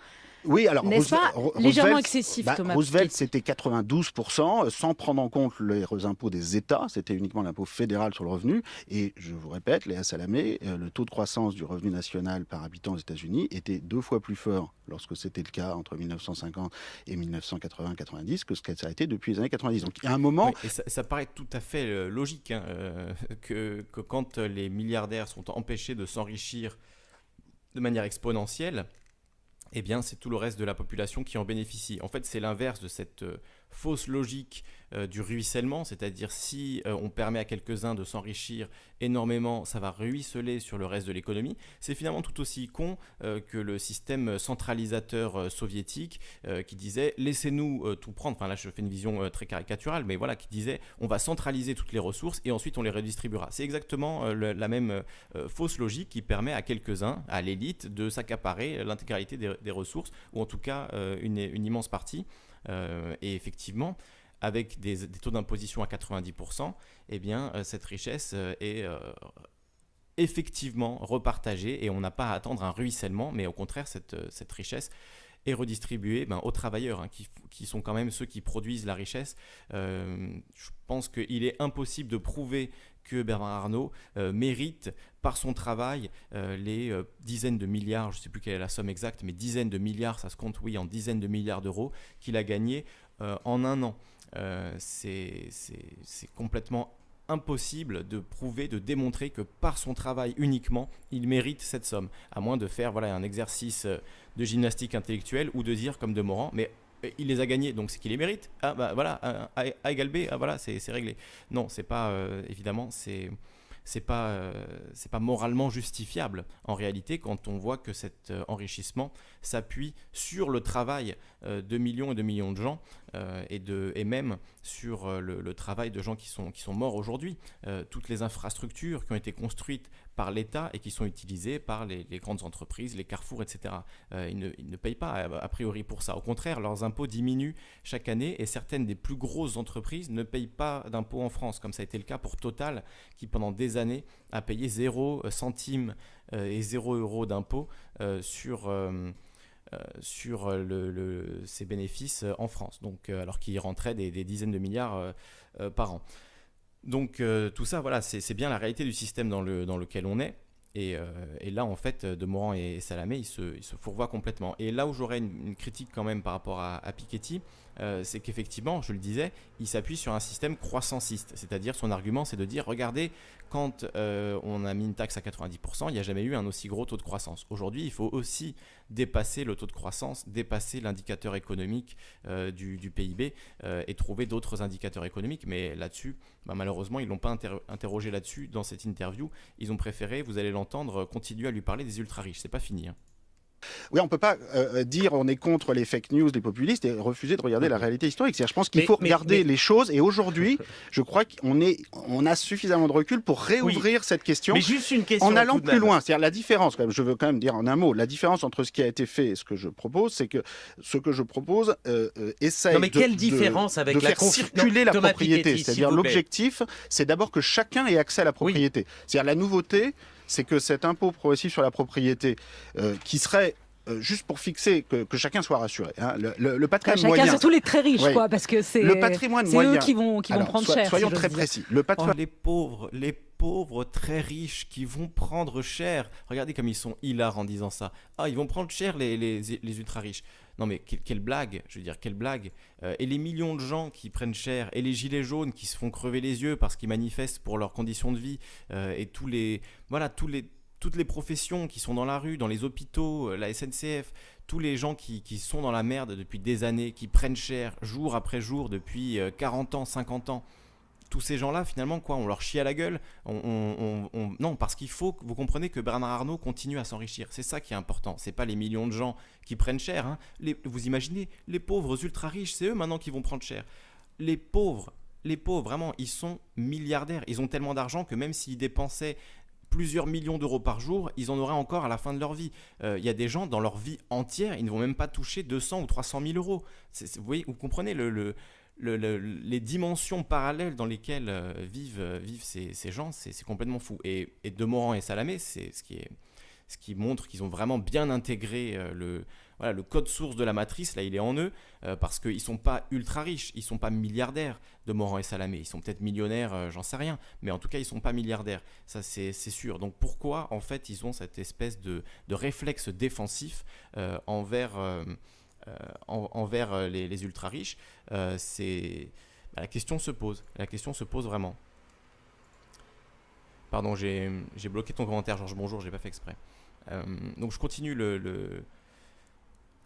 Oui, alors n'est-ce pas légèrement excessif, bah, Thomas Roosevelt, c'était 92%, euh, sans prendre en compte les impôts des États, c'était uniquement l'impôt fédéral sur le revenu. Et je vous répète, Léa Salamé, euh, le taux de croissance du revenu national par habitant aux États-Unis était deux fois plus fort lorsque c'était le cas entre 1950 et 1980-90 que ce que ça a été depuis les années 90. Donc il y a un moment... et ça, paraît tout à fait euh, logique hein, que, que quand les milliardaires sont empêchés de s'enrichir de manière exponentielle, eh bien, c'est tout le reste de la population qui en bénéficie. En fait, c'est l'inverse de cette euh, fausse logique euh, du ruissellement, c'est-à-dire si euh, on permet à quelques-uns de s'enrichir énormément, ça va ruisseler sur le reste de l'économie. C'est finalement tout aussi con euh, que le système centralisateur soviétique qui disait laissez-nous tout prendre. Enfin là, je fais une vision très caricaturale, mais voilà, qui disait on va centraliser toutes les ressources et ensuite on les redistribuera. C'est exactement la même fausse logique qui permet à quelques-uns, à l'élite, de s'accaparer l'intégralité des, ressources ou en tout cas une, une immense partie. et effectivement, avec des, taux d'imposition à 90%, eh bien, euh, cette richesse euh, est euh, effectivement repartagée et on n'a pas à attendre un ruissellement, mais au contraire, cette, cette richesse est redistribuée ben, aux travailleurs, hein, qui, qui, sont quand même ceux qui produisent la richesse. je pense qu'il est impossible de prouver que Bernard Arnault mérite par son travail les dizaines de milliards, je ne sais plus quelle est la somme exacte, mais dizaines de milliards, ça se compte oui en dizaines de milliards d'euros qu'il a gagné en un an. Euh, c'est complètement impossible de prouver, de démontrer que par son travail uniquement, il mérite cette somme, à moins de faire voilà, un exercice euh, de gymnastique intellectuelle ou de dire, comme de Morand, mais il les a gagnés, donc c'est qu'il les mérite. Ah bah voilà, A, égal B, ah, voilà, c'est réglé. Non, c'est pas, euh, évidemment, c'est c'est pas euh, c'est pas moralement justifiable en réalité quand on voit que cet euh, enrichissement s'appuie sur le travail de millions et de millions de gens et de et même sur le, travail de gens qui sont qui sont morts aujourd'hui. Toutes les infrastructures qui ont été construites par l'État et qui sont utilisés par les, grandes entreprises, les carrefours, etc. Euh, ils, ne, payent pas a, priori pour ça. Au contraire, leurs impôts diminuent chaque année et certaines des plus grosses entreprises ne payent pas d'impôts en France, comme ça a été le cas pour Total, qui pendant des années a payé 0 centimes euh, et 0 euros d'impôts euh, sur... sur ses bénéfices en France, donc, alors qu'il rentrait des, des, dizaines de milliards par an. Donc euh, tout ça, voilà, c'est bien la réalité du système dans, le, dans lequel on est. Et, euh, là, en fait, de Morand et Salamé, ils se, fourvoient complètement. Et là où j'aurais une, critique quand même par rapport à, Piketty, euh, c'est qu'effectivement, je le disais, il s'appuie sur un système croissanciste. C'est-à-dire, son argument, c'est de dire, regardez, quand euh, on a mis une taxe à 90%, il n'y a jamais eu un aussi gros taux de croissance. Aujourd'hui, il faut aussi dépasser le taux de croissance, dépasser l'indicateur économique euh, du, PIB et trouver d'autres indicateurs économiques. Mais là-dessus, bah, malheureusement, ils ne l'ont pas interrogé là-dessus dans cette interview. Ils ont préféré, vous allez l'entendre, continuer à lui parler des ultra-riches. C'est pas fini. Hein. Oui, on ne peut pas euh, euh, dire on est contre les fake news des populistes et refuser de regarder la réalité historique. Je pense qu'il faut regarder les choses et aujourd'hui, je crois qu'on est, on a suffisamment de recul pour réouvrir cette question, mais juste une question en allant plus loin. C'est-à-dire la différence, je veux quand même dire en un mot, la différence entre ce qui a été fait et ce que je propose, c'est que ce que je propose euh, euh essaye mais quelle différence avec la faire circuler la propriété. C'est-à-dire l'objectif, c'est d'abord que chacun ait accès à la propriété. C'est-à-dire la nouveauté, c'est que cet impôt progressif sur la propriété, euh, qui serait euh, juste pour fixer que, chacun soit rassuré. Hein, le, patrimoine chacun, moyen, surtout les très riches, quoi, parce que c'est le patrimoine moyen. eux qui vont qui vont prendre cher. Soyons très précis. Le patrimoine... les pauvres, les pauvres très riches qui vont prendre cher. Regardez comme ils sont hilars en disant ça. Ah, ils vont prendre cher les, les, les ultra riches. Non mais quelle, blague, je veux dire, quelle blague. Euh, et les millions de gens qui prennent cher, et les gilets jaunes qui se font crever les yeux parce qu'ils manifestent pour leurs conditions de vie, euh, et tous les, voilà, tous les, toutes les professions qui sont dans la rue, dans les hôpitaux, euh, la SNCF, tous les gens qui, sont dans la merde depuis des années, qui prennent cher jour après jour depuis 40 euh, ans, 50 ans. Tous ces gens-là, finalement, quoi, on leur chie à la gueule. On, non, parce qu'il faut vous compreniez que Bernard Arnault continue à s'enrichir. C'est ça qui est important. C'est pas les millions de gens qui prennent cher. Hein. vous imaginez, les pauvres ultra riches, c'est eux maintenant qui vont prendre cher. Les pauvres, les pauvres, vraiment, ils sont milliardaires. Ils ont tellement d'argent que même s'ils dépensaient plusieurs millions d'euros par jour, ils en auraient encore à la fin de leur vie. Euh, il y a des gens, dans leur vie entière, ils ne vont même pas toucher 200 ou 300 000 euros. vous, vous comprenez le, les dimensions parallèles dans lesquelles euh, vivent, euh, vivent ces, gens, c'est complètement fou. Et, et Demorand et Salamé, c'est ce qui est ce qui montre qu'ils ont vraiment bien intégré le, voilà, le code source de la matrice, là, il est en eux, euh, parce qu'ils ne sont pas ultra riches, ils ne sont pas milliardaires de Morand et Salamé. Ils sont peut-être millionnaires, euh, j'en sais rien, mais en tout cas, ils ne sont pas milliardaires. Ça, c'est sûr. Donc pourquoi, en fait, ils ont cette espèce de, réflexe défensif euh, envers, envers les, ultra riches C'est bah, la question se pose. La question se pose vraiment. Pardon, j'ai bloqué ton commentaire, Georges. Bonjour, j'ai pas fait exprès. donc je continue le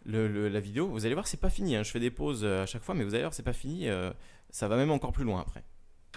la vidéo. Vous allez voir, c'est pas fini. Hein. Je fais des pauses euh, à chaque fois, mais vous allez voir, c'est pas fini. Euh, ça va même encore plus loin après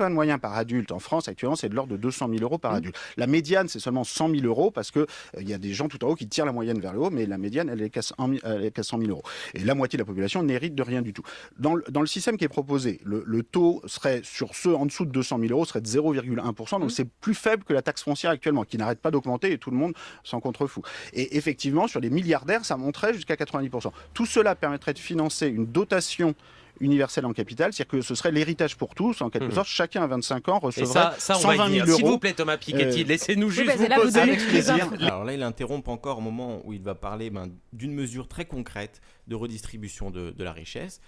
de moyen par adulte en France actuellement, c'est de l'ordre de 200 000 euros par mmh. adulte. La médiane, c'est seulement 100 000 euros parce qu'il il euh, y a des gens tout en haut qui tirent la moyenne vers le haut, mais la médiane, elle est qu'à 100 000 euros. Et la moitié de la population n'hérite de rien du tout. Dans le, dans le système qui est proposé, le, taux serait sur ceux en dessous de 200 000 euros serait de 0,1%, donc mmh. c'est plus faible que la taxe foncière actuellement, qui n'arrête pas d'augmenter et tout le monde s'en contrefout. Et effectivement, sur les milliardaires, ça monterait jusqu'à 90%. Tout cela permettrait de financer une dotation universel en capital, c'est-à-dire que ce serait l'héritage pour tous, en quelque mmh. sorte, chacun à 25 ans recevrait ça, 120 000 euros. S'il vous plaît, Thomas Piketty, euh, laissez-nous juste vous poser avec plaisir. Alors là, il interrompt encore au moment où il va parler ben, d'une mesure très concrète de redistribution de, la richesse.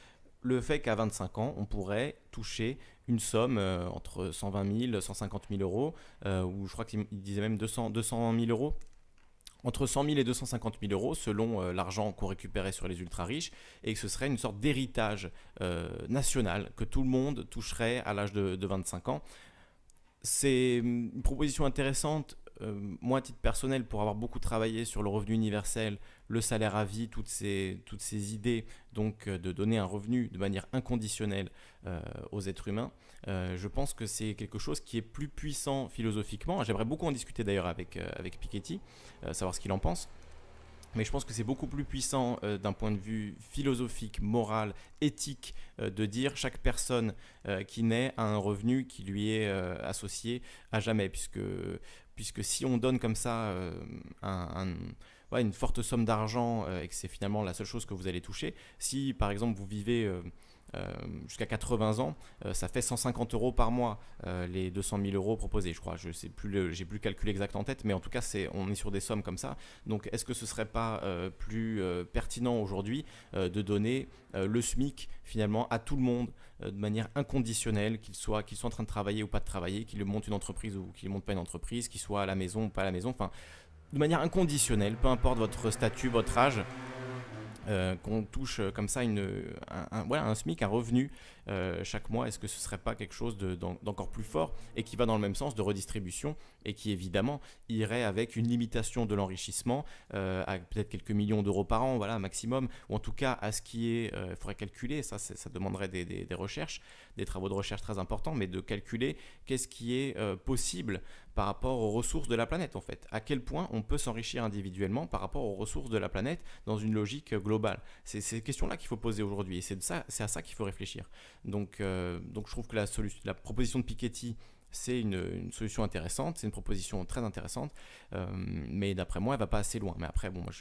Le fait qu'à 25 ans, on pourrait toucher une somme euh, entre 120 000 150 000 euros, euh, ou je crois qu'il disait même 200, 200 000 euros entre 100 000 et 250 000 euros selon euh, l'argent qu'on récupérait sur les ultra riches et que ce serait une sorte d'héritage euh, national que tout le monde toucherait à l'âge de, 25 ans. C'est hum, une proposition intéressante. Euh, moi, à titre personnel, pour avoir beaucoup travaillé sur le revenu universel, le salaire à vie, toutes ces, toutes ces idées, donc de donner un revenu de manière inconditionnelle aux êtres humains, je pense que c'est quelque chose qui est plus puissant philosophiquement. J'aimerais beaucoup en discuter d'ailleurs avec, avec Piketty, savoir ce qu'il en pense. Mais je pense que c'est beaucoup plus puissant euh, d'un point de vue philosophique, moral, éthique, euh, de dire chaque personne euh, qui naît a un revenu qui lui est associé à jamais. Puisque, puisque si on donne comme ça une forte somme d'argent et que c'est finalement la seule chose que vous allez toucher, si par exemple vous vivez euh, jusqu'à 80 ans, euh, ça fait 150 euros par mois, euh, les 200 000 euros proposés, je crois. Je sais plus, j'ai plus le calcul exact en tête, mais en tout cas, c'est, on est sur des sommes comme ça. Donc, est-ce que ce serait pas plus pertinent aujourd'hui de donner le SMIC finalement à tout le monde de manière inconditionnelle, qu'il soit, en train de travailler ou pas de travailler, qu'il monte une entreprise ou qu'il monte pas une entreprise, qu'il soit à la maison ou pas à la maison, enfin, de manière inconditionnelle, peu importe votre statut, votre âge, euh, qu'on touche euh, comme ça une, un, voilà, un SMIC, un revenu euh, chaque mois, est-ce que ce ne serait pas quelque chose d'encore plus fort et qui va dans le même sens de redistribution et qui évidemment irait avec une limitation de l'enrichissement à peut-être quelques millions d'euros par an, voilà, maximum, ou en tout cas à ce qui est, il faudrait calculer, ça, ça demanderait des, des, recherches, des travaux de recherche très importants, mais de calculer qu'est-ce qui est possible par rapport aux ressources de la planète en fait. À quel point on peut s'enrichir individuellement par rapport aux ressources de la planète dans une logique globale. C'est ces questions-là qu'il faut poser aujourd'hui et c'est à ça qu'il faut réfléchir. Donc, euh, donc je trouve que la, la proposition de Piketty c'est une, solution intéressante, c'est une proposition très intéressante, euh, mais d'après moi, elle va pas assez loin. Mais après, bon, moi,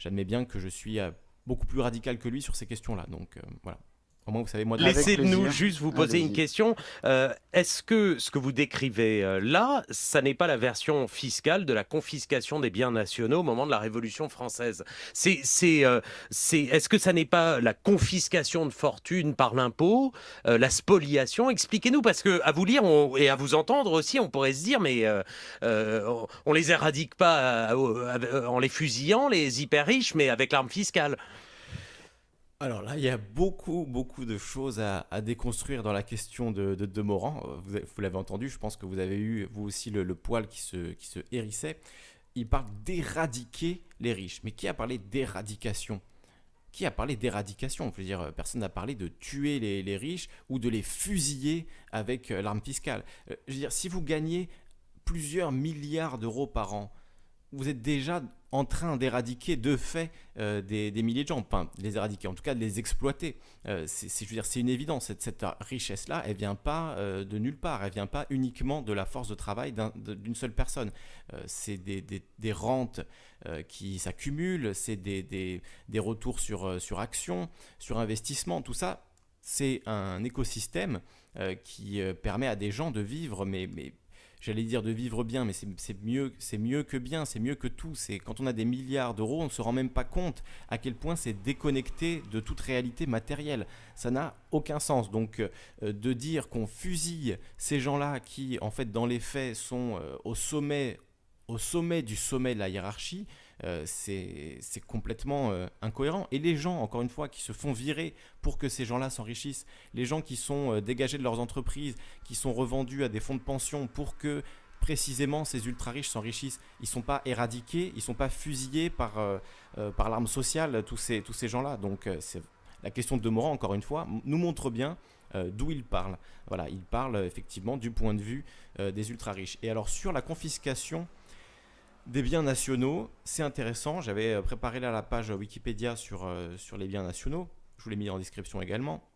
j'admets bien que je suis euh, beaucoup plus radical que lui sur ces questions-là. Donc voilà vous savez, moi, Laissez-nous juste vous poser une question. Euh, est-ce que ce que vous décrivez euh, là, ça n'est pas la version fiscale de la confiscation des biens nationaux au moment de la Révolution française? C'est, c'est, euh, c'est, est-ce que ça n'est pas la confiscation de fortune par l'impôt, la spoliation? Expliquez-nous, parce que à vous lire et à vous entendre aussi, on pourrait se dire, mais on les éradique pas en les fusillant, les hyper riches, mais avec l'arme fiscale. Alors là, il y a beaucoup, beaucoup de choses à, déconstruire dans la question de, de. Vous, vous l'avez entendu, je pense que vous avez eu, vous aussi, le, poil qui se, qui se hérissait. Il parle d'éradiquer les riches. Mais qui a parlé d'éradication? Qui a parlé d'éradication? Je veux dire, personne n'a parlé de tuer les, les, riches ou de les fusiller avec euh, l'arme fiscale. Euh, je veux dire, si vous gagnez plusieurs milliards d'euros par an, vous êtes déjà en train d'éradiquer de fait euh, des, milliers de gens, enfin les éradiquer, en tout cas de les exploiter. Euh, c'est, je veux dire, c'est une évidence. Cette, richesse-là, elle vient pas euh, de nulle part. Elle vient pas uniquement de la force de travail d'une seule personne. c'est des, rentes qui s'accumulent, c'est des, retours sur, sur action, sur investissement. Tout ça, c'est un écosystème qui permet à des gens de vivre, mais, mais j'allais dire de vivre bien, mais c'est mieux, mieux que bien, c'est mieux que tout. C'est quand on a des milliards d'euros, on ne se rend même pas compte à quel point c'est déconnecté de toute réalité matérielle. Ça n'a aucun sens. Donc euh, de dire qu'on fusille ces gens-là qui, en fait, dans les faits, sont euh, au sommet, au sommet du sommet de la hiérarchie, euh, c'est complètement euh, incohérent. Et les gens, encore une fois, qui se font virer pour que ces gens-là s'enrichissent, les gens qui sont euh, dégagés de leurs entreprises, qui sont revendus à des fonds de pension pour que précisément ces ultra-riches s'enrichissent, ils ne sont pas éradiqués, ils ne sont pas fusillés par, par l'arme sociale, tous ces, tous ces gens-là. Donc la question de Demorand, encore une fois, nous montre bien d'où il parle. Voilà, il parle effectivement du point de vue des ultra-riches. Et alors sur la confiscation des biens nationaux, c'est intéressant. J'avais euh, préparé là la page Wikipédia sur, euh, sur les biens nationaux. Je vous l'ai mis en description également.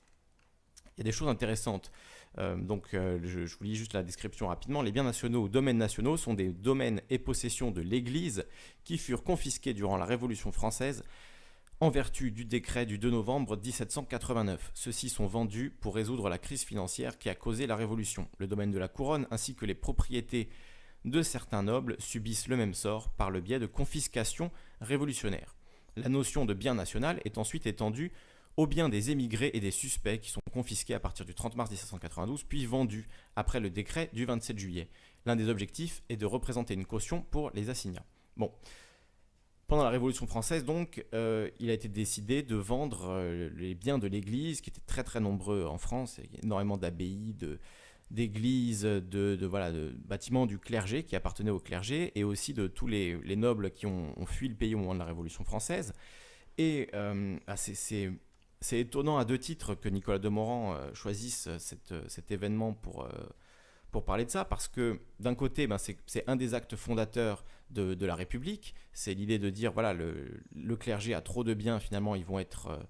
Il y a des choses intéressantes. Euh, donc, je, vous lis juste la description rapidement. Les biens nationaux ou domaines nationaux sont des domaines et possessions de l'Église qui furent confisqués durant la Révolution française en vertu du décret du 2 novembre 1789. Ceux-ci sont vendus pour résoudre la crise financière qui a causé la Révolution. Le domaine de la couronne ainsi que les propriétés de certains nobles subissent le même sort par le biais de confiscation révolutionnaire. La notion de bien national est ensuite étendue aux biens des émigrés et des suspects qui sont confisqués à partir du 30 mars 1792 puis vendus après le décret du 27 juillet. L'un des objectifs est de représenter une caution pour les assignats. Bon. Pendant la Révolution française, donc, euh, il a été décidé de vendre euh, les biens de l'Église, qui étaient très très nombreux en France, énormément d'abbayes, de, d'églises, de, voilà, de bâtiments du clergé qui appartenaient au clergé et aussi de tous les, nobles qui ont, fui le pays au moment de la Révolution française. Et euh, ah, c'est étonnant à deux titres que Nicolas Demorand euh, choisisse cet événement pour, euh, pour parler de ça, parce que d'un côté, ben, c'est un des actes fondateurs de, de la République, c'est l'idée de dire, voilà, le, le, clergé a trop de biens, finalement, ils vont être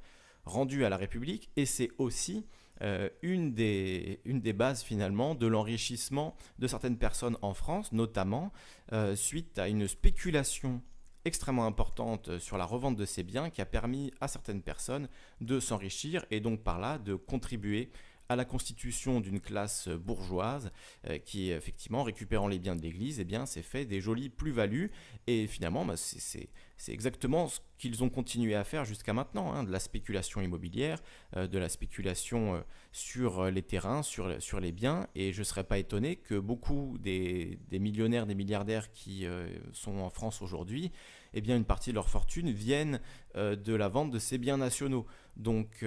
rendus à la République, et c'est aussi euh, une, des, bases finalement de l'enrichissement de certaines personnes en France, notamment euh, suite à une spéculation extrêmement importante sur la revente de ces biens qui a permis à certaines personnes de s'enrichir et donc par là de contribuer à la constitution d'une classe bourgeoise euh, qui, effectivement, récupérant les biens de l'Église, eh bien, s'est fait des jolies plus-values. Et finalement, bah, c'est exactement ce qu'ils ont continué à faire jusqu'à maintenant, hein, de la spéculation immobilière, euh, de la spéculation euh, sur les terrains, sur, les biens. Et je ne serais pas étonné que beaucoup des, millionnaires, des milliardaires qui sont en France aujourd'hui, eh bien, une partie de leur fortune viennent de la vente de ces biens nationaux. Donc,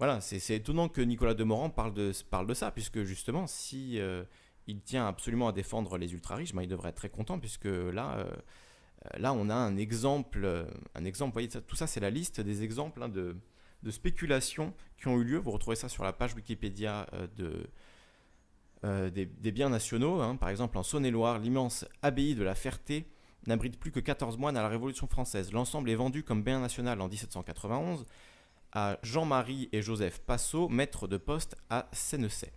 voilà, c'est étonnant que Nicolas Demorand parle de, parle de ça, puisque justement, si euh, il tient absolument à défendre les ultra-riches, ben, il devrait être très content, puisque là, euh, là on a un exemple. Un exemple voyez, tout ça, c'est la liste des exemples hein, de, de spéculations qui ont eu lieu. Vous retrouvez ça sur la page Wikipédia euh, de, des, biens nationaux. Hein. Par exemple, en Saône-et-Loire, l'immense abbaye de la Ferté n'abrite plus que 14 moines à la Révolution française. L'ensemble est vendu comme bien national en 1791 à Jean-Marie et Joseph Passot, maîtres de poste à Sénecey,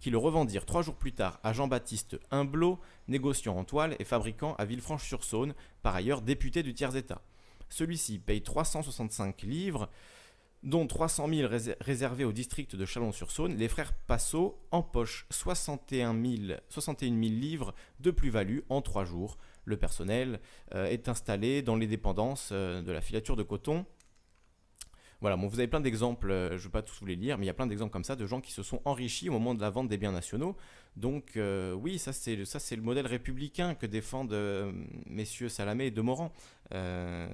qui le revendirent trois jours plus tard à Jean-Baptiste Humblot, négociant en toile et fabricant à Villefranche-sur-Saône, par ailleurs député du tiers-État. Celui-ci paye 365 livres, dont 300 000 réservés au district de Chalon-sur-Saône. Les frères Passot empochent 61 000, 61 000 livres de plus-value en trois jours. Le personnel euh, est installé dans les dépendances euh, de la filature de coton voilà, bon, vous avez plein d'exemples, euh, je ne vais pas tous vous les lire, mais il y a plein d'exemples comme ça de gens qui se sont enrichis au moment de la vente des biens nationaux. Donc euh, oui, ça c'est le modèle républicain que défendent euh, messieurs Salamé et Demorand.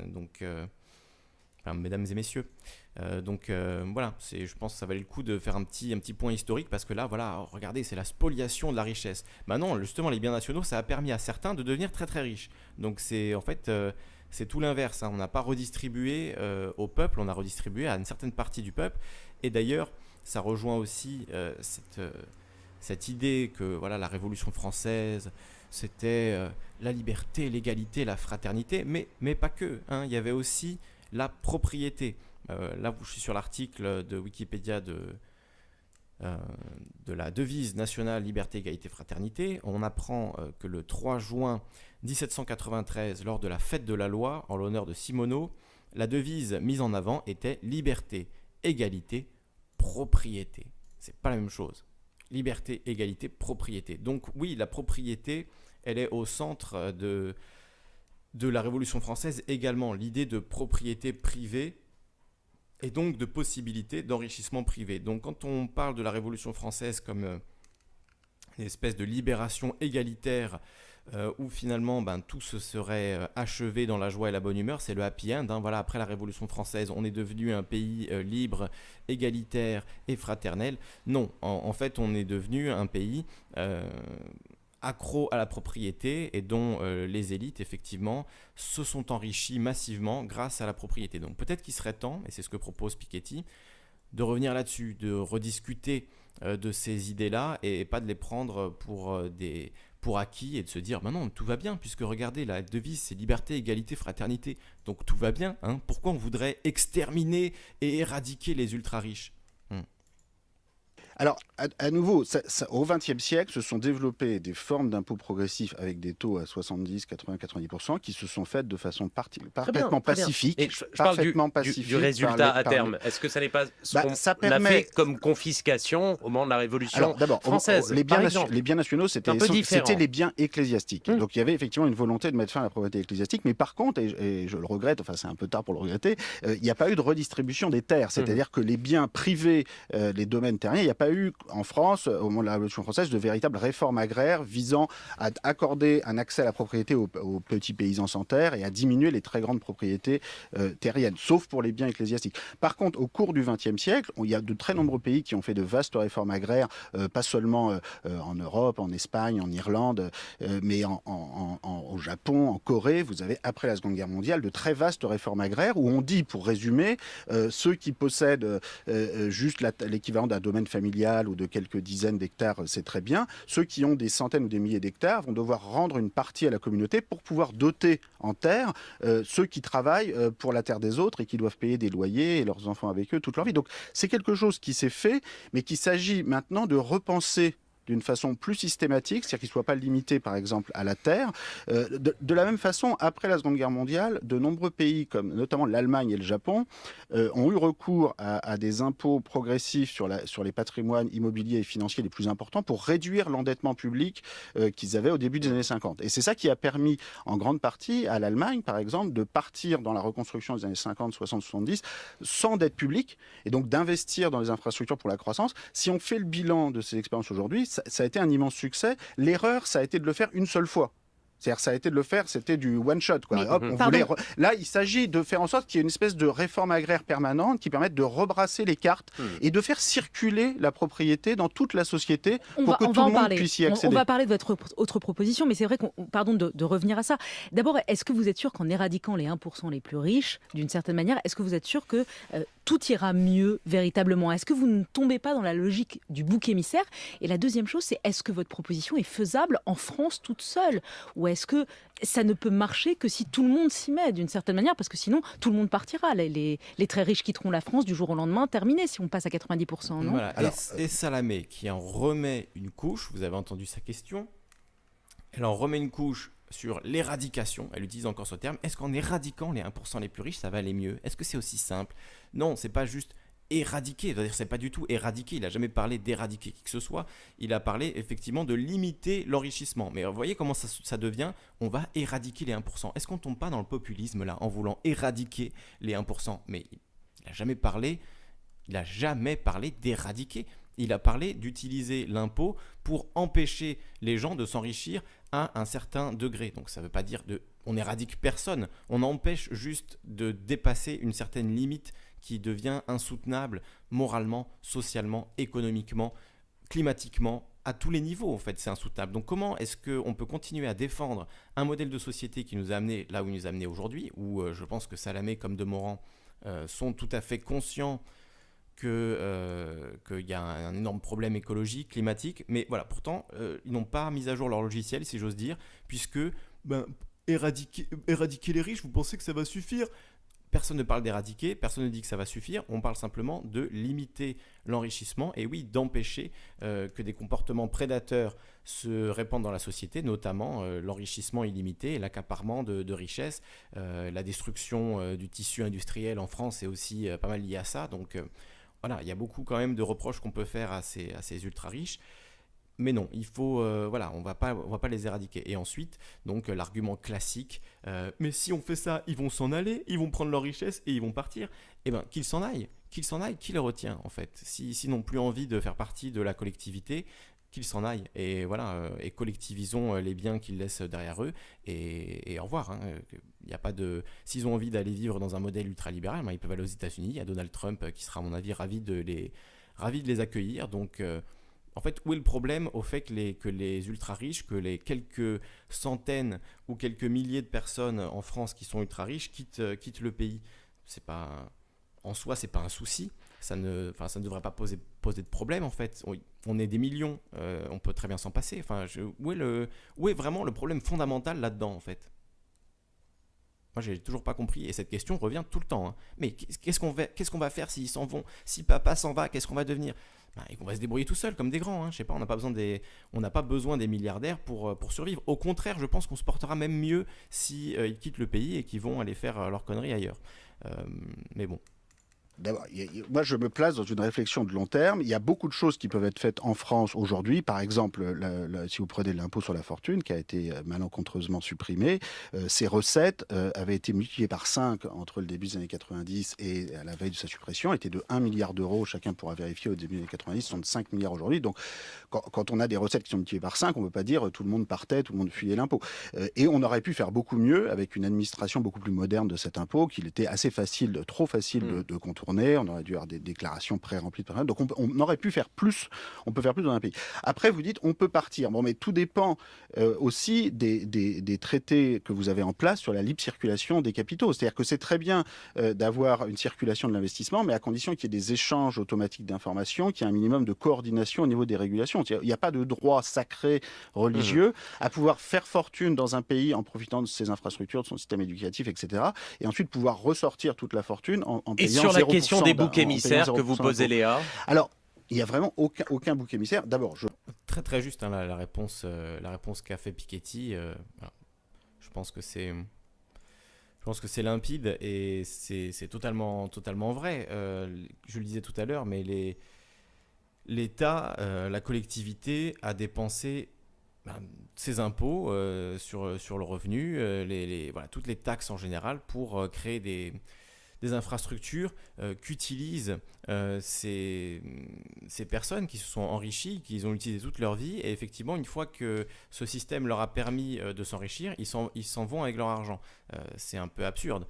donc mesdames et messieurs. donc voilà, je pense que ça valait le coup de faire un petit, un petit point historique parce que là, voilà, regardez, c'est la spoliation de la richesse. Maintenant, justement, les biens nationaux, ça a permis à certains de devenir très très riches. Donc c'est en fait, c'est tout l'inverse. Hein. On n'a pas redistribué euh, au peuple, on a redistribué à une certaine partie du peuple. Et d'ailleurs, ça rejoint aussi euh, euh, cette, idée que voilà, la Révolution française, c'était la liberté, l'égalité, la fraternité, mais, pas que. Hein. Il y avait aussi la propriété. là, je suis sur l'article de Wikipédia de, de la devise nationale liberté, égalité, fraternité. On apprend que le 3 juin 1793, lors de la fête de la loi, en l'honneur de Simoneau, la devise mise en avant était liberté, égalité, propriété. C'est pas la même chose. Liberté, égalité, propriété. Donc oui, la propriété, elle est au centre de, de la Révolution française également. L'idée de propriété privée et donc de possibilité d'enrichissement privé. Donc quand on parle de la Révolution française comme euh, une espèce de libération égalitaire euh, où finalement ben, tout se serait euh, achevé dans la joie et la bonne humeur. C'est le happy end. Hein. Voilà, après la Révolution française, on est devenu un pays libre, égalitaire et fraternel. Non, en, fait, on est devenu un pays accro à la propriété et dont les élites, effectivement, se sont enrichies massivement grâce à la propriété. Donc peut-être qu'il serait temps, et c'est ce que propose Piketty, de revenir là-dessus, de rediscuter de ces idées-là et, pas de les prendre pour pour acquis et de se dire, bah non, tout va bien, puisque regardez, la devise, c'est liberté, égalité, fraternité. Donc tout va bien. Hein. Pourquoi on voudrait exterminer et éradiquer les ultra-riches? Alors, à, nouveau, au XXe siècle, se sont développées des formes d'impôts progressifs avec des taux à 70, 80, 90% qui se sont faites de façon parfaitement pacifique. Et je, parfaitement parle du, du, résultat à terme. Est-ce que ça n'est pas ce bah, ça permet... fait comme confiscation au moment de la Révolution française les, biens les biens nationaux, c'était les biens ecclésiastiques. Hum. Donc il y avait effectivement une volonté de mettre fin à la propriété ecclésiastique, mais par contre, et, je le regrette, enfin c'est un peu tard pour le regretter, euh, il n'y a pas eu de redistribution des terres. Hum. C'est-à-dire que les biens privés, euh, les domaines terriens, il n'y a pas eu en France, au moment de la Révolution française, de véritables réformes agraires visant à accorder un accès à la propriété aux, petits paysans sans terre et à diminuer les très grandes propriétés euh, terriennes, sauf pour les biens ecclésiastiques. Par contre, au cours du XXe siècle, il y a de très nombreux pays qui ont fait de vastes réformes agraires, euh, pas seulement euh, en Europe, en Espagne, en Irlande, mais au Japon, en Corée. Vous avez, après la Seconde Guerre mondiale, de très vastes réformes agraires où on dit, pour résumer, ceux qui possèdent juste l'équivalent d'un domaine familial ou de quelques dizaines d'hectares, c'est très bien. Ceux qui ont des centaines ou des milliers d'hectares vont devoir rendre une partie à la communauté pour pouvoir doter en terre euh, ceux qui travaillent euh, pour la terre des autres et qui doivent payer des loyers et leurs enfants avec eux toute leur vie. Donc c'est quelque chose qui s'est fait, mais qu'il s'agit maintenant de repenser d'une façon plus systématique, c'est-à-dire qu'il ne soit pas limité par exemple à la terre. Euh, de, la même façon, après la Seconde Guerre mondiale, de nombreux pays, comme notamment l'Allemagne et le Japon, euh, ont eu recours à, des impôts progressifs sur, les patrimoines immobiliers et financiers les plus importants pour réduire l'endettement public euh, qu'ils avaient au début des années 50. Et c'est ça qui a permis en grande partie à l'Allemagne, par exemple, de partir dans la reconstruction des années 50, 60, 70 sans dette publique et donc d'investir dans les infrastructures pour la croissance. Si on fait le bilan de ces expériences aujourd'hui, ça, a été un immense succès. L'erreur, ça a été de le faire une seule fois. C'est-à-dire, ça a été de le faire, c'était du one shot. Quoi. Là, il s'agit de faire en sorte qu'il y ait une espèce de réforme agraire permanente qui permette de rebrasser les cartes hmm. et de faire circuler la propriété dans toute la société pour que tout le monde puisse y accéder. On, va parler de votre autre proposition, mais c'est vrai qu'on, pardon de, revenir à ça. D'abord, est-ce que vous êtes sûr qu'en éradiquant les 1% les plus riches, d'une certaine manière, est-ce que vous êtes sûr que euh, tout ira mieux véritablement? Est-ce que vous ne tombez pas dans la logique du bouc émissaire? Et la deuxième chose, c'est est-ce que votre proposition est faisable en France toute seule? Ou est-ce que ça ne peut marcher que si tout le monde s'y met d'une certaine manière Parce que sinon, tout le monde partira. Les, les, très riches quitteront la France du jour au lendemain, terminé, si on passe à 90%. Non? Voilà. et, Salamé, qui en remet une couche, vous avez entendu sa question, elle en remet une couche sur l'éradication, elle utilise encore ce terme, est-ce qu'en éradiquant les 1% les plus riches, ça va aller mieux? Est-ce que c'est aussi simple? Non, c'est pas juste éradiquer, c'est-à-dire c'est pas du tout éradiquer, il a jamais parlé d'éradiquer qui que ce soit, il a parlé effectivement de limiter l'enrichissement. Mais voyez comment ça, devient, on va éradiquer les 1%. Est-ce qu'on tombe pas dans le populisme là en voulant éradiquer les 1% Mais il n'a jamais parlé, il jamais parlé d'éradiquer. Il a parlé d'utiliser l'impôt pour empêcher les gens de s'enrichir à un certain degré. Donc ça ne veut pas dire de on éradique personne, on empêche juste de dépasser une certaine limite qui devient insoutenable moralement, socialement, économiquement, climatiquement, à tous les niveaux en fait, c'est insoutenable. Donc comment est-ce qu'on peut continuer à défendre un modèle de société qui nous a amené là où il nous a amené aujourd'hui, où euh, je pense que Salamé comme Demorand euh, sont tout à fait conscients euh, qu'il y a un, énorme problème écologique, climatique, mais voilà, pourtant, euh, ils n'ont pas mis à jour leur logiciel, si j'ose dire, puisque ben, éradiquer, éradiquer les riches, vous pensez que ça va suffire? Personne ne parle d'éradiquer, personne ne dit que ça va suffire, on parle simplement de limiter l'enrichissement et oui, d'empêcher euh, que des comportements prédateurs se répandent dans la société, notamment l'enrichissement illimité, l'accaparement de, richesses, la destruction du tissu industriel en France est aussi pas mal lié à ça, donc voilà, il y a beaucoup quand même de reproches qu'on peut faire à ces, à ces ultra riches. Mais non, il faut, euh, voilà, on va pas, on va pas les éradiquer. Et ensuite, donc euh, l'argument classique, euh, mais si on fait ça, ils vont s'en aller, ils vont prendre leur richesse et ils vont partir. Eh bien, qu'ils s'en aillent, qu'ils s'en aillent, qui les retient en fait S'ils si, n'ont plus envie de faire partie de la collectivité, qu'ils s'en aillent et voilà et collectivisons les biens qu'ils laissent derrière eux et, au revoir. Hein. Il pas de s'ils ont envie d'aller vivre dans un modèle ultralibéral, ben, ils peuvent aller aux États-Unis. Il y a Donald Trump qui sera à mon avis ravi de les ravi de les accueillir. Donc en fait, où est le problème au fait que les, que les ultra riches, que les quelques centaines ou quelques milliers de personnes en France qui sont ultra riches quittent, quittent le pays? C'est pas en soi, c'est pas un souci ça ne, devrait pas poser, de problème en fait. On, est des millions, euh, on peut très bien s'en passer. Enfin, où, est où est vraiment le problème fondamental là-dedans en fait? Moi, j'ai toujours pas compris et cette question revient tout le temps. Hein. Mais qu'est-ce qu'on va, qu'on faire s'ils s'en vont? Si papa s'en va, qu'est-ce qu'on va devenir? Ben, on va se débrouiller tout seul comme des grands. Hein. Je sais pas, on n'a pas besoin des, milliardaires pour, euh, pour survivre. Au contraire, je pense qu'on se portera même mieux si euh, ils quittent le pays et qu'ils vont aller faire leurs conneries ailleurs. mais bon, D'abord, moi, je me place dans une réflexion de long terme. Il y a beaucoup de choses qui peuvent être faites en France aujourd'hui. Par exemple, si vous prenez l'impôt sur la fortune, qui a été euh, malencontreusement supprimé, euh, ces recettes euh, avaient été multipliées par 5 entre le début des années 90 et à la veille de sa suppression, étaient de 1 milliard d'euros. Chacun pourra vérifier au début des années 90, sont de 5 milliards aujourd'hui. Donc, quand, quand, on a des recettes qui sont multipliées par 5, on ne peut pas dire tout le monde partait, tout le monde fuyait l'impôt. et on aurait pu faire beaucoup mieux avec une administration beaucoup plus moderne de cet impôt, qu'il était assez facile, trop facile de, mmh. de contourner on aurait dû avoir des déclarations pré-remplies. Donc on, aurait pu faire plus, on peut faire plus dans un pays. Après, vous dites, on peut partir. Bon, mais tout dépend euh, aussi des, traités que vous avez en place sur la libre circulation des capitaux. C'est-à-dire que c'est très bien euh, d'avoir une circulation de l'investissement, mais à condition qu'il y ait des échanges automatiques d'informations, qu'il y ait un minimum de coordination au niveau des régulations. Il n'y a pas de droit sacré religieux mmh. à pouvoir faire fortune dans un pays en profitant de ses infrastructures, de son système éducatif, etc. Et ensuite pouvoir ressortir toute la fortune en, en payant sur la question des boucs émissaires que vous posez, Léa Alors, il n'y a vraiment aucun, aucun bouc émissaire. D'abord, je... Très très juste hein, la, réponse, euh, la réponse qu'a fait Piketty. Euh, je pense que c'est... Je pense que c'est limpide et c'est totalement, totalement vrai. Euh, je le disais tout à l'heure, mais l'État, la collectivité a dépensé ben, ses impôts sur, sur le revenu, les, les, voilà, toutes les taxes en général pour créer des, des infrastructures euh, qu'utilisent euh, ces, ces, personnes qui se sont enrichies, qui ont utilisé toute leur vie. Et effectivement, une fois que ce système leur a permis euh, de s'enrichir, ils s'en vont avec leur argent. c'est un peu absurde.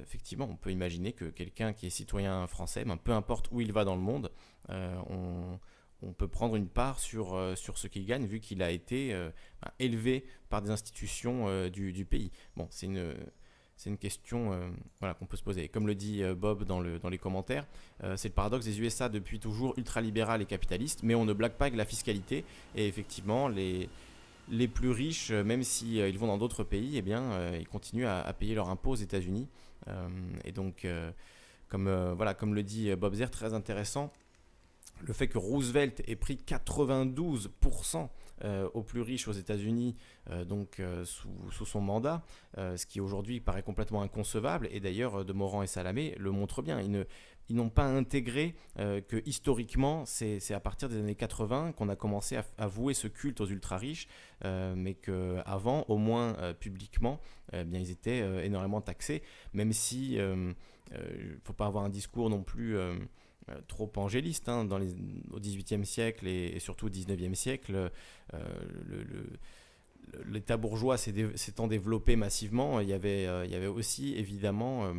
effectivement, on peut imaginer que quelqu'un qui est citoyen français, ben, peu importe où il va dans le monde, on, on peut prendre une part sur, sur ce qu'il gagne vu qu'il a été ben, élevé par des institutions du, du, pays. Bon, c'est une, c'est une question euh, qu'on peut se poser. Comme le dit euh, Bob dans, le, dans les commentaires, euh, c'est le paradoxe des USA depuis toujours ultralibéral et capitaliste, mais on ne blague pas avec la fiscalité. Et effectivement, les, plus riches, même s'ils ils vont dans d'autres pays, eh bien, ils continuent à, payer leurs impôts aux États-Unis. et donc, comme, comme le dit Bob Zer, très intéressant, le fait que Roosevelt ait pris 92% euh, aux plus riches aux États-Unis, euh, donc euh, sous, son mandat, ce qui aujourd'hui paraît complètement inconcevable. Et d'ailleurs, de Morand et Salamé le montrent bien. Ils n'ont pas intégré que historiquement, c'est à partir des années 80 qu'on a commencé à, vouer ce culte aux ultra-riches, mais qu'avant, au moins publiquement, eh bien, ils étaient énormément taxés, même si il ne faut pas avoir un discours non plus euh, trop angéliste. Hein, dans au XVIIIe siècle et, surtout au XIXe siècle, euh, l'État bourgeois s'étant développé massivement, il y avait, euh, il y avait aussi évidemment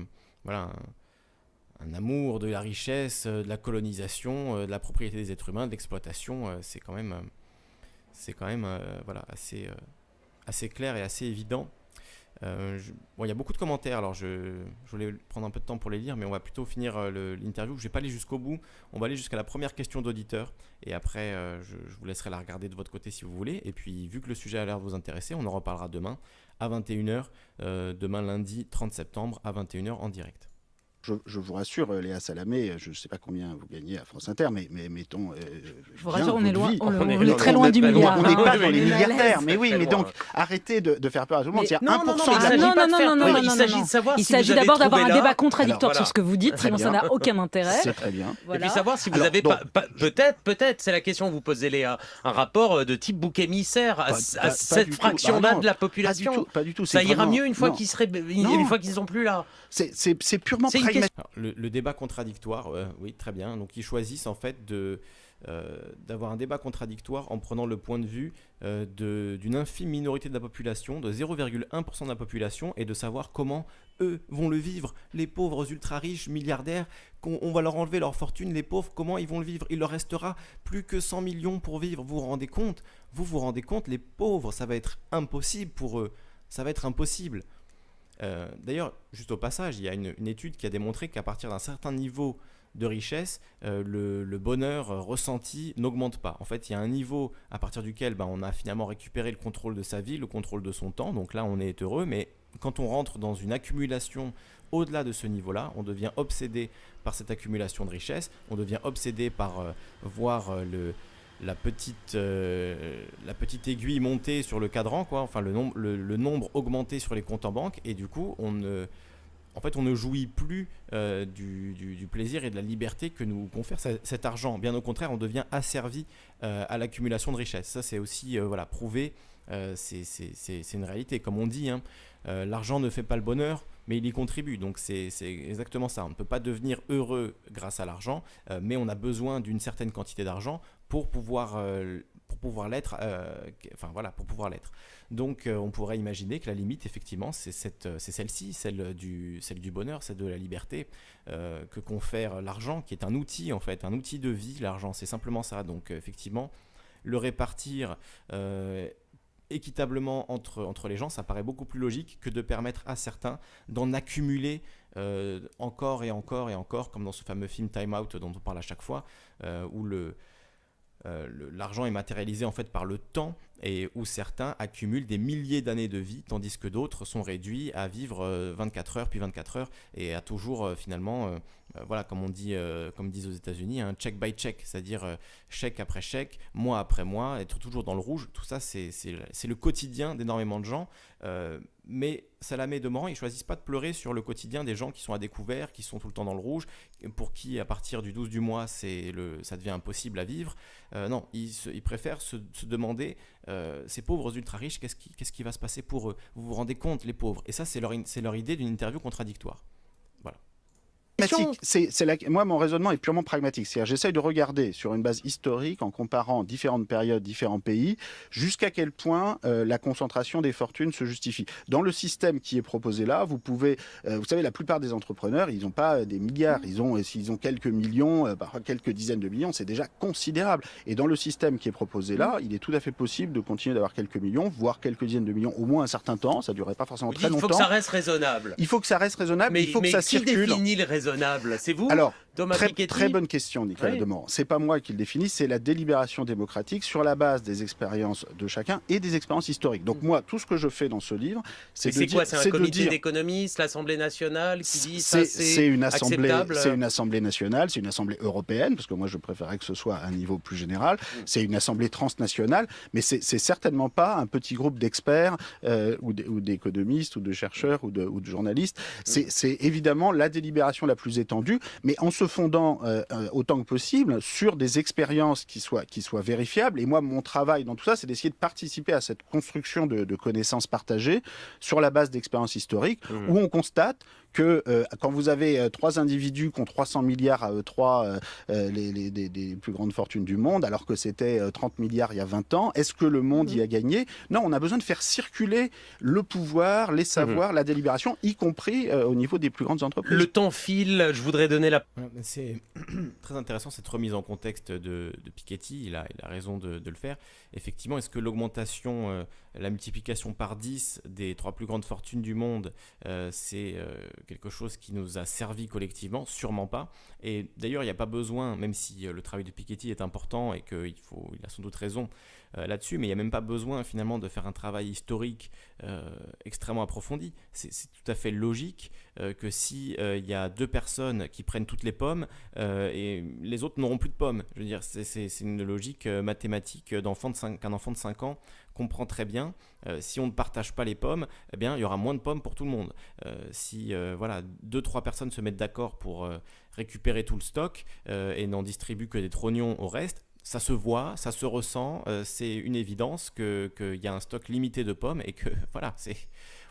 voilà, un, amour de la richesse, de la colonisation, de la propriété des êtres humains, de l'exploitation. c'est quand même, c'est quand même voilà, assez, assez clair et assez évident. Euh, bon, il y a beaucoup de commentaires, alors je, voulais prendre un peu de temps pour les lire, mais on va plutôt finir euh, l'interview. Je ne vais pas aller jusqu'au bout, on va aller jusqu'à la première question d'auditeur, et après euh, je, je, vous laisserai la regarder de votre côté si vous voulez. Et puis, vu que le sujet a l'air de vous intéresser, on en reparlera demain à 21h, demain lundi 30 septembre à 21h en direct. Je, vous rassure, euh, Léa Salamé, euh, je ne sais pas combien vous gagnez à France Inter, mais, mais mettons. Euh, je vous rassure, on est, loin, on, est, très loin du milliard. On n'est pas dans les milliardaires, mais oui, mais donc arrêtez de, faire peur à tout le monde. C'est 1% de la Non, non, non, non, Il s'agit de savoir Il s'agit d'abord d'avoir un débat contradictoire sur ce que vous dites, sinon ça n'a aucun intérêt. C'est très bien. Et puis savoir si vous avez peut-être, peut-être, c'est la question que vous posez, Léa, un rapport de type bouc émissaire à cette fraction-là de la population. Pas du tout. Ça ira mieux une fois qu'ils sont plus là. C'est purement pragmatique débat contradictoire, euh, oui, très bien. Donc ils choisissent en fait de euh, d'avoir un débat contradictoire en prenant le point de vue euh, d'une infime minorité de la population, de 0,1% de la population, et de savoir comment eux vont le vivre. Les pauvres ultra riches, milliardaires, on, va leur enlever leur fortune, les pauvres, comment ils vont le vivre? Il leur restera plus que 100 millions pour vivre. Vous vous rendez compte? Vous vous rendez compte? Les pauvres, ça va être impossible pour eux. Ça va être impossible. Euh, d'ailleurs, juste au passage, il y a une, étude qui a démontré qu'à partir d'un certain niveau de richesse, euh, le, bonheur ressenti n'augmente pas. En fait, il y a un niveau à partir duquel ben, on a finalement récupéré le contrôle de sa vie, le contrôle de son temps. Donc là, on est heureux, mais quand on rentre dans une accumulation au-delà de ce niveau-là, on devient obsédé par cette accumulation de richesse, on devient obsédé par euh, voir le, la petite, euh, la petite aiguille montée sur le cadran, quoi, enfin le nombre, le, nombre augmenté sur les comptes en banque, et du coup, on ne, en fait, on ne jouit plus du, plaisir et de la liberté que nous confère cet argent. Bien au contraire, on devient asservi à l'accumulation de richesses. Ça, c'est aussi voilà, prouvé. c'est une réalité. Comme on dit, hein, l'argent ne fait pas le bonheur, mais il y contribue. Donc c'est exactement ça. On ne peut pas devenir heureux grâce à l'argent, mais on a besoin d'une certaine quantité d'argent pour pouvoir pour pouvoir l'être, euh, enfin voilà, pour pouvoir l'être. Donc euh, on pourrait imaginer que la limite, effectivement, c'est celle-ci, celle du, celle du bonheur, celle de la liberté euh, que confère l'argent, qui est un outil en fait, un outil de vie. L'argent, c'est simplement ça. Donc effectivement, le répartir équitablement entre, entre les gens, ça paraît beaucoup plus logique que de permettre à certains d'en accumuler encore et encore et encore, comme dans ce fameux film Time Out dont on parle à chaque fois, où le, euh, l'argent est matérialisé en fait par le temps et où certains accumulent des milliers d'années de vie tandis que d'autres sont réduits à vivre 24 euh, heures puis 24 heures et à toujours euh, finalement voilà comme on dit comme disent aux États-Unis un check by check c'est-à-dire chèque après chèque mois après mois être toujours dans le rouge tout ça c'est le quotidien d'énormément de gens mais Salamé de Moran, ils choisissent pas de pleurer sur le quotidien des gens qui sont à découvert, qui sont tout le temps dans le rouge, pour qui à partir du 12 du mois, ça devient impossible à vivre. Euh, non, ils, préfèrent se, demander, euh, ces pauvres ultra riches, qu'est-ce qui, va se passer pour eux? Vous vous rendez compte, les pauvres? Et ça, c'est leur idée d'une interview contradictoire. C'est, moi, mon raisonnement est purement pragmatique. C'est-à-dire, j'essaye de regarder sur une base historique, en comparant différentes périodes, différents pays, jusqu'à quel point euh, la concentration des fortunes se justifie. Dans le système qui est proposé là, vous pouvez, euh, vous savez, la plupart des entrepreneurs, ils n'ont pas des milliards, ils ont, s'ils ont quelques millions, euh, parfois quelques dizaines de millions, c'est déjà considérable. Et dans le système qui est proposé là, il est tout à fait possible de continuer d'avoir quelques millions, voire quelques dizaines de millions, au moins un certain temps. Ça ne durerait pas forcément très longtemps. Il faut que ça reste raisonnable. Il faut que ça reste raisonnable, mais, il faut que ça circule. Définit le c'est vous Alors, très, très, bonne question, Nicolas oui. Demorand. C'est pas moi qui le définis, c'est la délibération démocratique sur la base des expériences de chacun et des expériences historiques. Donc mm. moi, tout ce que je fais dans ce livre, c'est de c'est quoi C'est un comité d'économistes, l'Assemblée nationale qui dit ça c'est une assemblée, c'est une assemblée nationale, c'est une assemblée européenne parce que moi je préférerais que ce soit à un niveau plus général. Mm. C'est une assemblée transnationale, mais c'est certainement pas un petit groupe d'experts euh, ou d'économistes ou de chercheurs ou de, ou de journalistes. Mm. C'est évidemment la délibération la plus étendue, mais en se fondant euh, euh, autant que possible sur des expériences qui soient, qui soient vérifiables. Et moi, mon travail dans tout ça, c'est d'essayer de participer à cette construction de, connaissances partagées sur la base d'expériences historiques, mmh. où on constate que euh, quand vous avez euh, trois individus qui ont 300 milliards à eux trois, euh, les, les, des, plus grandes fortunes du monde, alors que c'était 30 milliards il y a 20 ans, est-ce que le monde y a gagné? Non, on a besoin de faire circuler le pouvoir, les savoirs, mhm. la délibération, y compris au niveau des plus grandes entreprises. Le temps file, je voudrais donner la... C'est très intéressant cette remise en contexte de, Piketty, il a, il a raison de, de, le faire. Effectivement, est-ce que l'augmentation, la multiplication par 10 des trois plus grandes fortunes du monde, c'est quelque chose qui nous a servi collectivement, sûrement pas. Et d'ailleurs, il n'y a pas besoin, même si euh, le travail de Piketty est important et qu'il il a sans doute raison euh, là-dessus, mais il n'y a même pas besoin finalement de faire un travail historique euh, extrêmement approfondi. C'est tout à fait logique que si il y a deux personnes qui prennent toutes les pommes et les autres n'auront plus de pommes. Je veux dire, c'est une logique mathématique qu'un enfant de 5 ans comprend très bien. si on ne partage pas les pommes, eh bien, il y aura moins de pommes pour tout le monde. si voilà, deux trois personnes se mettent d'accord pour récupérer tout le stock euh, et n'en distribue que des trognons au reste, ça se voit, ça se ressent, euh, c'est une évidence qu'il y a un stock limité de pommes et que voilà, c'est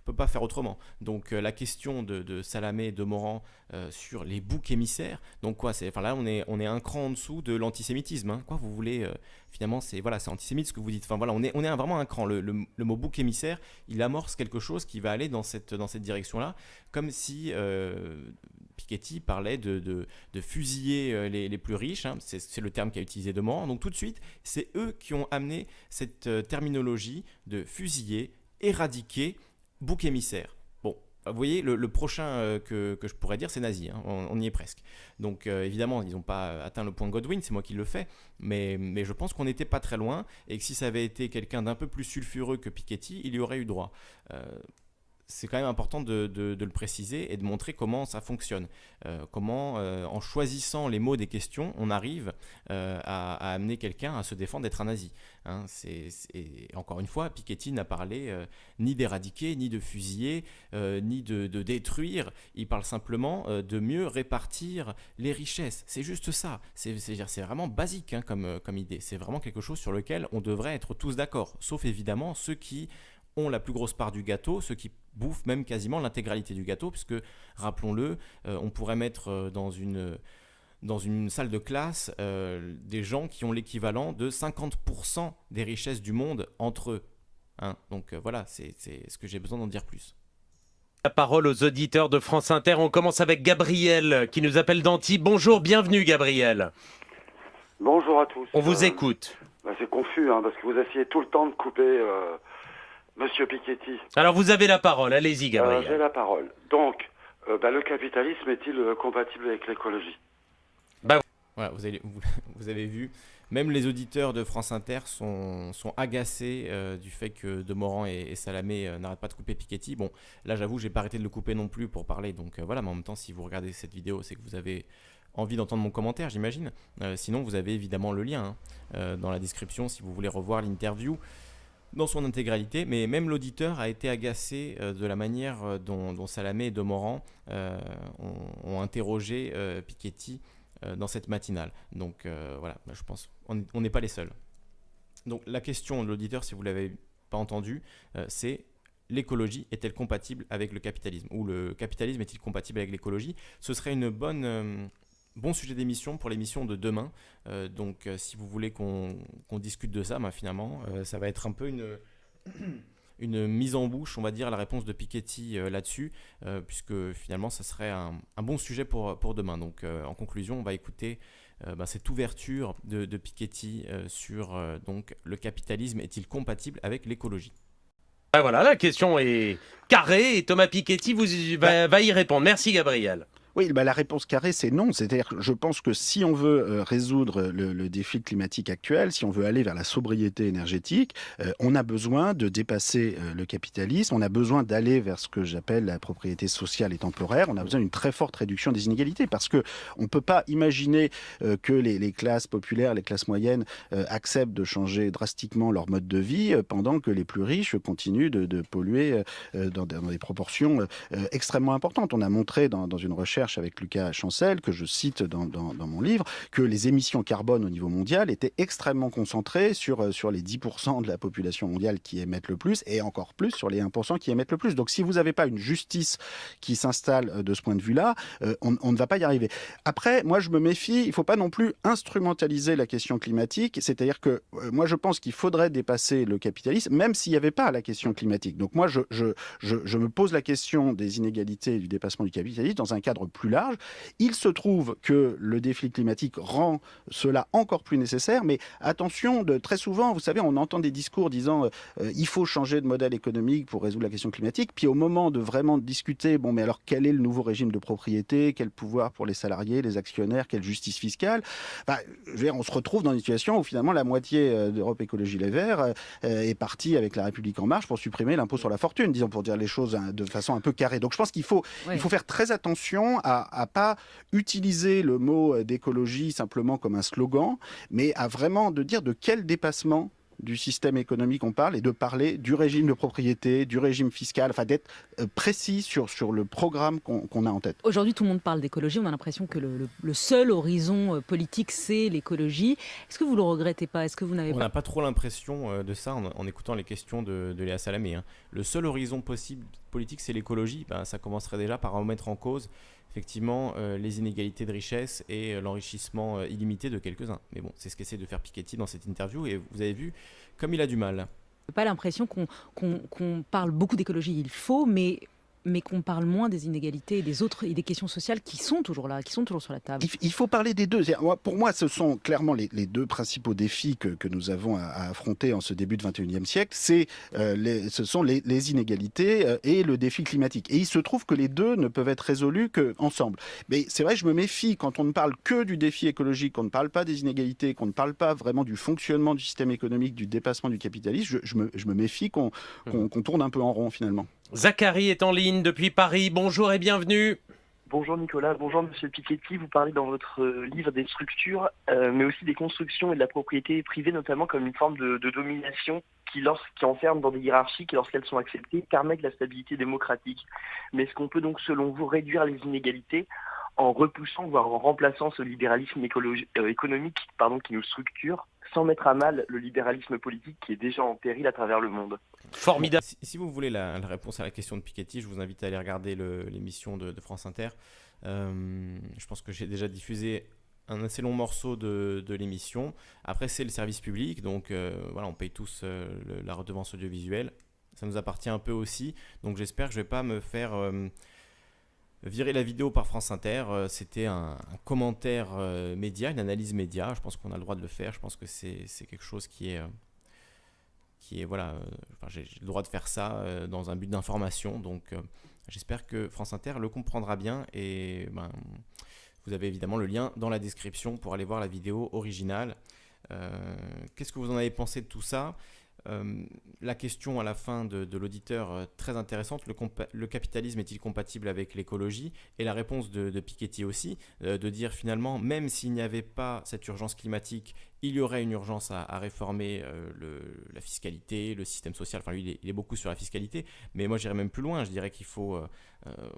on peut pas faire autrement. Donc euh, la question de, Salamé et de Morand sur les boucs émissaires, donc quoi, c'est, enfin là on est on est un cran en dessous de l'antisémitisme. Hein. quoi, vous voulez finalement c'est voilà c'est antisémite ce que vous dites. Enfin voilà, on est on est vraiment un cran. Le, le, mot bouc émissaire, il amorce quelque chose qui va aller dans cette dans cette direction là, comme si Piketty parlait de, fusiller euh, les, plus riches, hein. c'est le terme qu'a utilisé Demorand. Donc tout de suite, c'est eux qui ont amené cette euh, terminologie de fusiller, éradiquer, bouc émissaire. Bon, vous voyez, le, prochain euh, que, je pourrais dire, c'est nazi. Hein. on, y est presque. Donc évidemment, ils n'ont pas atteint le point Godwin, c'est moi qui le fais. Mais, mais je pense qu'on n'était pas très loin et que si ça avait été quelqu'un d'un peu plus sulfureux que Piketty, il y aurait eu droit c'est quand même important de, le préciser et de montrer comment ça fonctionne. Euh, comment, euh, en choisissant les mots des questions, on arrive euh, à, amener quelqu'un à se défendre d'être un nazi. Hein. c'est, encore une fois, Piketty n'a parlé ni d'éradiquer, ni de fusiller, ni de, détruire. Il parle simplement de mieux répartir les richesses. C'est juste ça. C'est, vraiment basique hein, comme idée. C'est vraiment quelque chose sur lequel on devrait être tous d'accord. Sauf évidemment ceux qui ont la plus grosse part du gâteau, ceux qui bouffent même quasiment l'intégralité du gâteau, puisque, rappelons-le, euh, on pourrait mettre euh, dans une, dans une salle de classe euh, des gens qui ont l'équivalent de 50% des richesses du monde entre eux. Hein. Donc voilà, c'est ce que j'ai besoin d'en dire plus. La parole aux auditeurs de France Inter. On commence avec Gabriel qui nous appelle d'Antibes. Bonjour, bienvenue Gabriel. Bonjour à tous. On vous écoute. Bah, c'est confus hein, parce que vous essayez tout le temps de couper Monsieur Piketty. Alors vous avez la parole, allez-y euh, Gabriel. J'ai la parole. Donc, euh, bah, le capitalisme est-il euh, compatible avec l'écologie? Bah, vous, avez, vous, avez, vu, même les auditeurs de France Inter sont, sont agacés du fait que Demorand et, et Salamé n'arrêtent pas de couper Piketty. Bon, là j'avoue, j'ai pas arrêté de le couper non plus pour parler, donc voilà, mais en même temps, si vous regardez cette vidéo, c'est que vous avez envie d'entendre mon commentaire, j'imagine. sinon, vous avez évidemment le lien hein, dans la description si vous voulez revoir l'interview dans son intégralité, mais même l'auditeur a été agacé euh, de la manière euh, dont, Salamé et Demorand euh, ont, interrogé Piketty dans cette matinale. Donc voilà, bah, je pense on n'est pas les seuls. Donc la question de l'auditeur, si vous l'avez pas entendu, c'est l'écologie est-elle compatible avec le capitalisme? Ou le capitalisme est-il compatible avec l'écologie? Ce serait une bonne bon sujet d'émission pour l'émission de demain. Euh, donc, euh, si vous voulez qu'on discute de ça, bah, finalement, euh, ça va être un peu une, une mise en bouche, on va dire, la réponse de Piketty là-dessus, puisque finalement, ça serait un, bon sujet pour, pour demain. Donc, en conclusion, on va écouter bah, cette ouverture de, de Piketty sur donc, le capitalisme est-il compatible avec l'écologie? Ah, voilà, la question est carrée et Thomas Piketty vous, va, va y répondre. Merci Gabriel. Oui, bah, la réponse carrée, c'est non. C'est-à-dire je pense que si on veut euh, résoudre le, défi climatique actuel, si on veut aller vers la sobriété énergétique, euh, on a besoin de dépasser euh, le capitalisme, on a besoin d'aller vers ce que j'appelle la propriété sociale et temporaire, on a besoin d'une très forte réduction des inégalités parce que on ne peut pas imaginer que les, classes populaires, les classes moyennes acceptent de changer drastiquement leur mode de vie pendant que les plus riches continuent de, polluer dans, des proportions extrêmement importantes. On a montré dans une recherche avec Lucas Chancel, que je cite dans, mon livre, que les émissions carbone au niveau mondial étaient extrêmement concentrées sur, euh, sur les 10% de la population mondiale qui émettent le plus et encore plus sur les 1% qui émettent le plus. Donc si vous n'avez pas une justice qui s'installe euh, de ce point de vue-là, euh, on, ne va pas y arriver. Après, moi je me méfie, il ne faut pas non plus instrumentaliser la question climatique, c'est-à-dire que moi je pense qu'il faudrait dépasser le capitalisme, même s'il n'y avait pas la question climatique. Donc moi je, je, je, je me pose la question des inégalités et du dépassement du capitalisme dans un cadre plus large. Il se trouve que le défi climatique rend cela encore plus nécessaire, mais attention, de, très souvent, vous savez, on entend des discours disant euh, il faut changer de modèle économique pour résoudre la question climatique, puis au moment de vraiment discuter, bon, mais alors quel est le nouveau régime de propriété, quel pouvoir pour les salariés, les actionnaires, quelle justice fiscale, bah, on se retrouve dans une situation où finalement la moitié euh, d'Europe Écologie Les Verts euh, est partie avec la République En Marche pour supprimer l'impôt sur la fortune, disons pour dire les choses hein, de façon un peu carrée. Donc je pense qu'il faut, il faut faire très attention à, pas utiliser le mot euh, d'écologie simplement comme un slogan, mais à vraiment de dire de quel dépassement du système économique on parle et de parler du régime de propriété, du régime fiscal, enfin d'être euh, précis sur, sur le programme qu'on a en tête. Aujourd'hui, tout le monde parle d'écologie. On a l'impression que le, seul horizon euh, politique, c'est l'écologie. Est-ce que vous le regrettez pas? Est-ce que vous n'avez On n'a pas trop l'impression de ça en, écoutant les questions de, Léa Salamé. Hein. Le seul horizon possible politique, c'est l'écologie. Ben, ça commencerait déjà par remettre en cause effectivement euh, les inégalités de richesse et euh, l'enrichissement euh, illimité de quelques-uns. Mais bon, c'est ce qu'essaie de faire Piketty dans cette interview et vous avez vu comme il a du mal. Pas l'impression qu'on parle beaucoup d'écologie, il faut, mais mais qu'on parle moins des inégalités et des autres et des questions sociales qui sont toujours là, qui sont toujours sur la table. Il, faut parler des deux. Pour moi, ce sont clairement les, deux principaux défis que, que nous avons à, affronter en ce début de 21e siècle. C'est, euh, ce sont les, inégalités euh, et le défi climatique. Et il se trouve que les deux ne peuvent être résolus qu'ensemble. Mais c'est vrai, je me méfie quand on ne parle que du défi écologique, qu'on ne parle pas des inégalités, qu'on ne parle pas vraiment du fonctionnement du système économique, du dépassement du capitalisme. Je, me, je me, méfie qu'on tourne un peu en rond finalement. Zachary est en ligne depuis Paris. Bonjour et bienvenue. Bonjour Nicolas, bonjour Monsieur Piketty. Vous parlez dans votre euh, livre des structures, euh, mais aussi des constructions et de la propriété privée, notamment comme une forme de, domination qui, qui enferme dans des hiérarchies qui, lorsqu'elles sont acceptées, permettent la stabilité démocratique. Mais est-ce qu'on peut donc, selon vous, réduire les inégalités en repoussant, voire en remplaçant ce libéralisme euh, économique qui nous structure, sans mettre à mal le libéralisme politique qui est déjà en péril à travers le monde Formidable. Si, vous voulez la, réponse à la question de Piketty, je vous invite à aller regarder l'émission de, France Inter. Euh, je pense que j'ai déjà diffusé un assez long morceau de, l'émission. Après, c'est le service public, donc euh, voilà, on paye tous euh, la redevance audiovisuelle. Ça nous appartient un peu aussi, donc j'espère que je ne vais pas me faire virer la vidéo par France Inter. C'était un, commentaire média, une analyse média. Je pense qu'on a le droit de le faire. Je pense que c'est quelque chose qui est qui est voilà, euh, j'ai le droit de faire ça euh, dans un but d'information. Donc euh, j'espère que France Inter le comprendra bien et ben, vous avez évidemment le lien dans la description pour aller voir la vidéo originale. Qu'est-ce que vous en avez pensé de tout ça? Euh, la question à la fin de, l'auditeur euh, très intéressante, le, capitalisme est-il compatible avec l'écologie? Et la réponse de, Piketty aussi, euh, de dire finalement, même s'il n'y avait pas cette urgence climatique, il y aurait une urgence à, réformer la fiscalité, le système social. Enfin, lui, il est, beaucoup sur la fiscalité, mais moi j'irais même plus loin. Je dirais qu'il faut,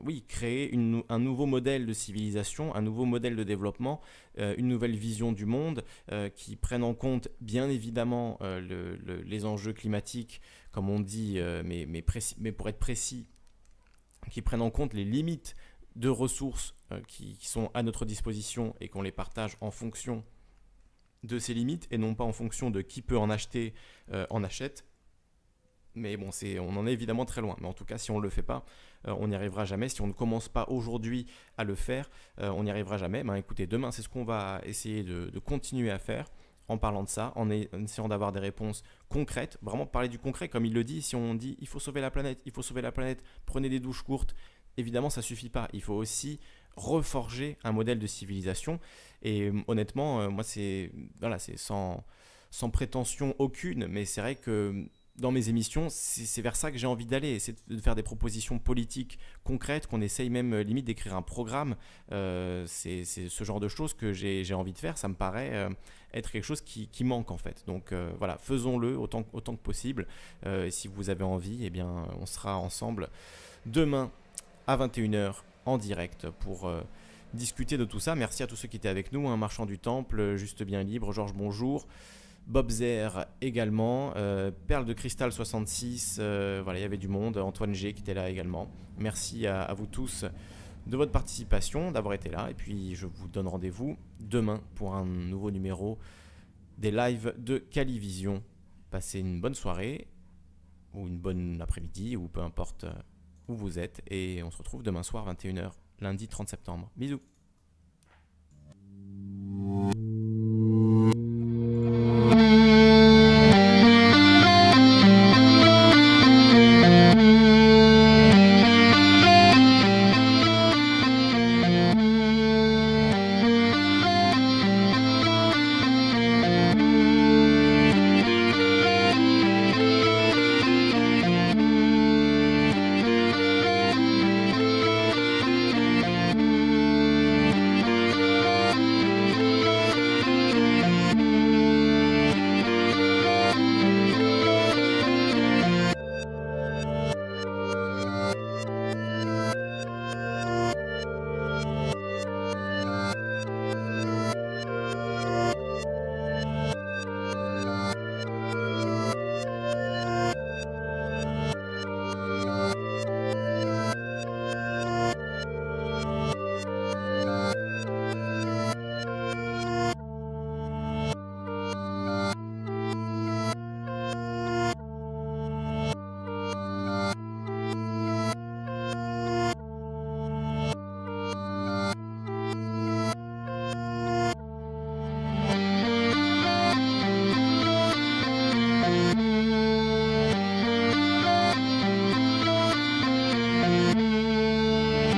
oui, créer un nouveau modèle de civilisation, un nouveau modèle de développement, une nouvelle vision du monde qui prenne en compte, bien évidemment, les enjeux climatiques, comme on dit, euh, mais, pour être précis, qui prennent en compte les limites de ressources euh, qui, sont à notre disposition et qu'on les partage en fonction de ces limites et non pas en fonction de qui peut en acheter, euh, en achète. Mais bon, c'est, on en est évidemment très loin. Mais en tout cas, si on ne le fait pas, on n'y arrivera jamais. Si on ne commence pas aujourd'hui à le faire, on n'y arrivera jamais. Ben, écoutez, demain, c'est ce qu'on va essayer de, continuer à faire en parlant de ça, en, essayant d'avoir des réponses concrètes, vraiment parler du concret, comme il le dit, si on dit il faut sauver la planète, il faut sauver la planète, prenez des douches courtes, évidemment ça suffit pas, il faut aussi reforger un modèle de civilisation, et euh, honnêtement, euh, moi c'est voilà, sans, sans prétention aucune, mais c'est vrai que dans mes émissions, c'est vers ça que j'ai envie d'aller, c'est de faire des propositions politiques concrètes, qu'on essaye même euh, limite d'écrire un programme. Euh, c'est ce genre de choses que j'ai envie de faire. Ça me paraît euh, être quelque chose qui, manque en fait. Donc voilà, faisons-le autant, autant que possible. et si vous avez envie, eh bien, on sera ensemble demain à 21h en direct pour discuter de tout ça. Merci à tous ceux qui étaient avec nous. Un hein, marchand du temple, juste bien libre. Georges, bonjour. Bob Zer également, euh, Perle de Cristal 66, euh, voilà, il y avait du monde, Antoine G qui était là également. Merci à, vous tous de votre participation, d'avoir été là, et puis je vous donne rendez-vous demain pour un nouveau numéro des lives de Calivision. Passez une bonne soirée, ou une bonne après-midi, ou peu importe où vous êtes, et on se retrouve demain soir 21h, lundi 30 septembre. Bisous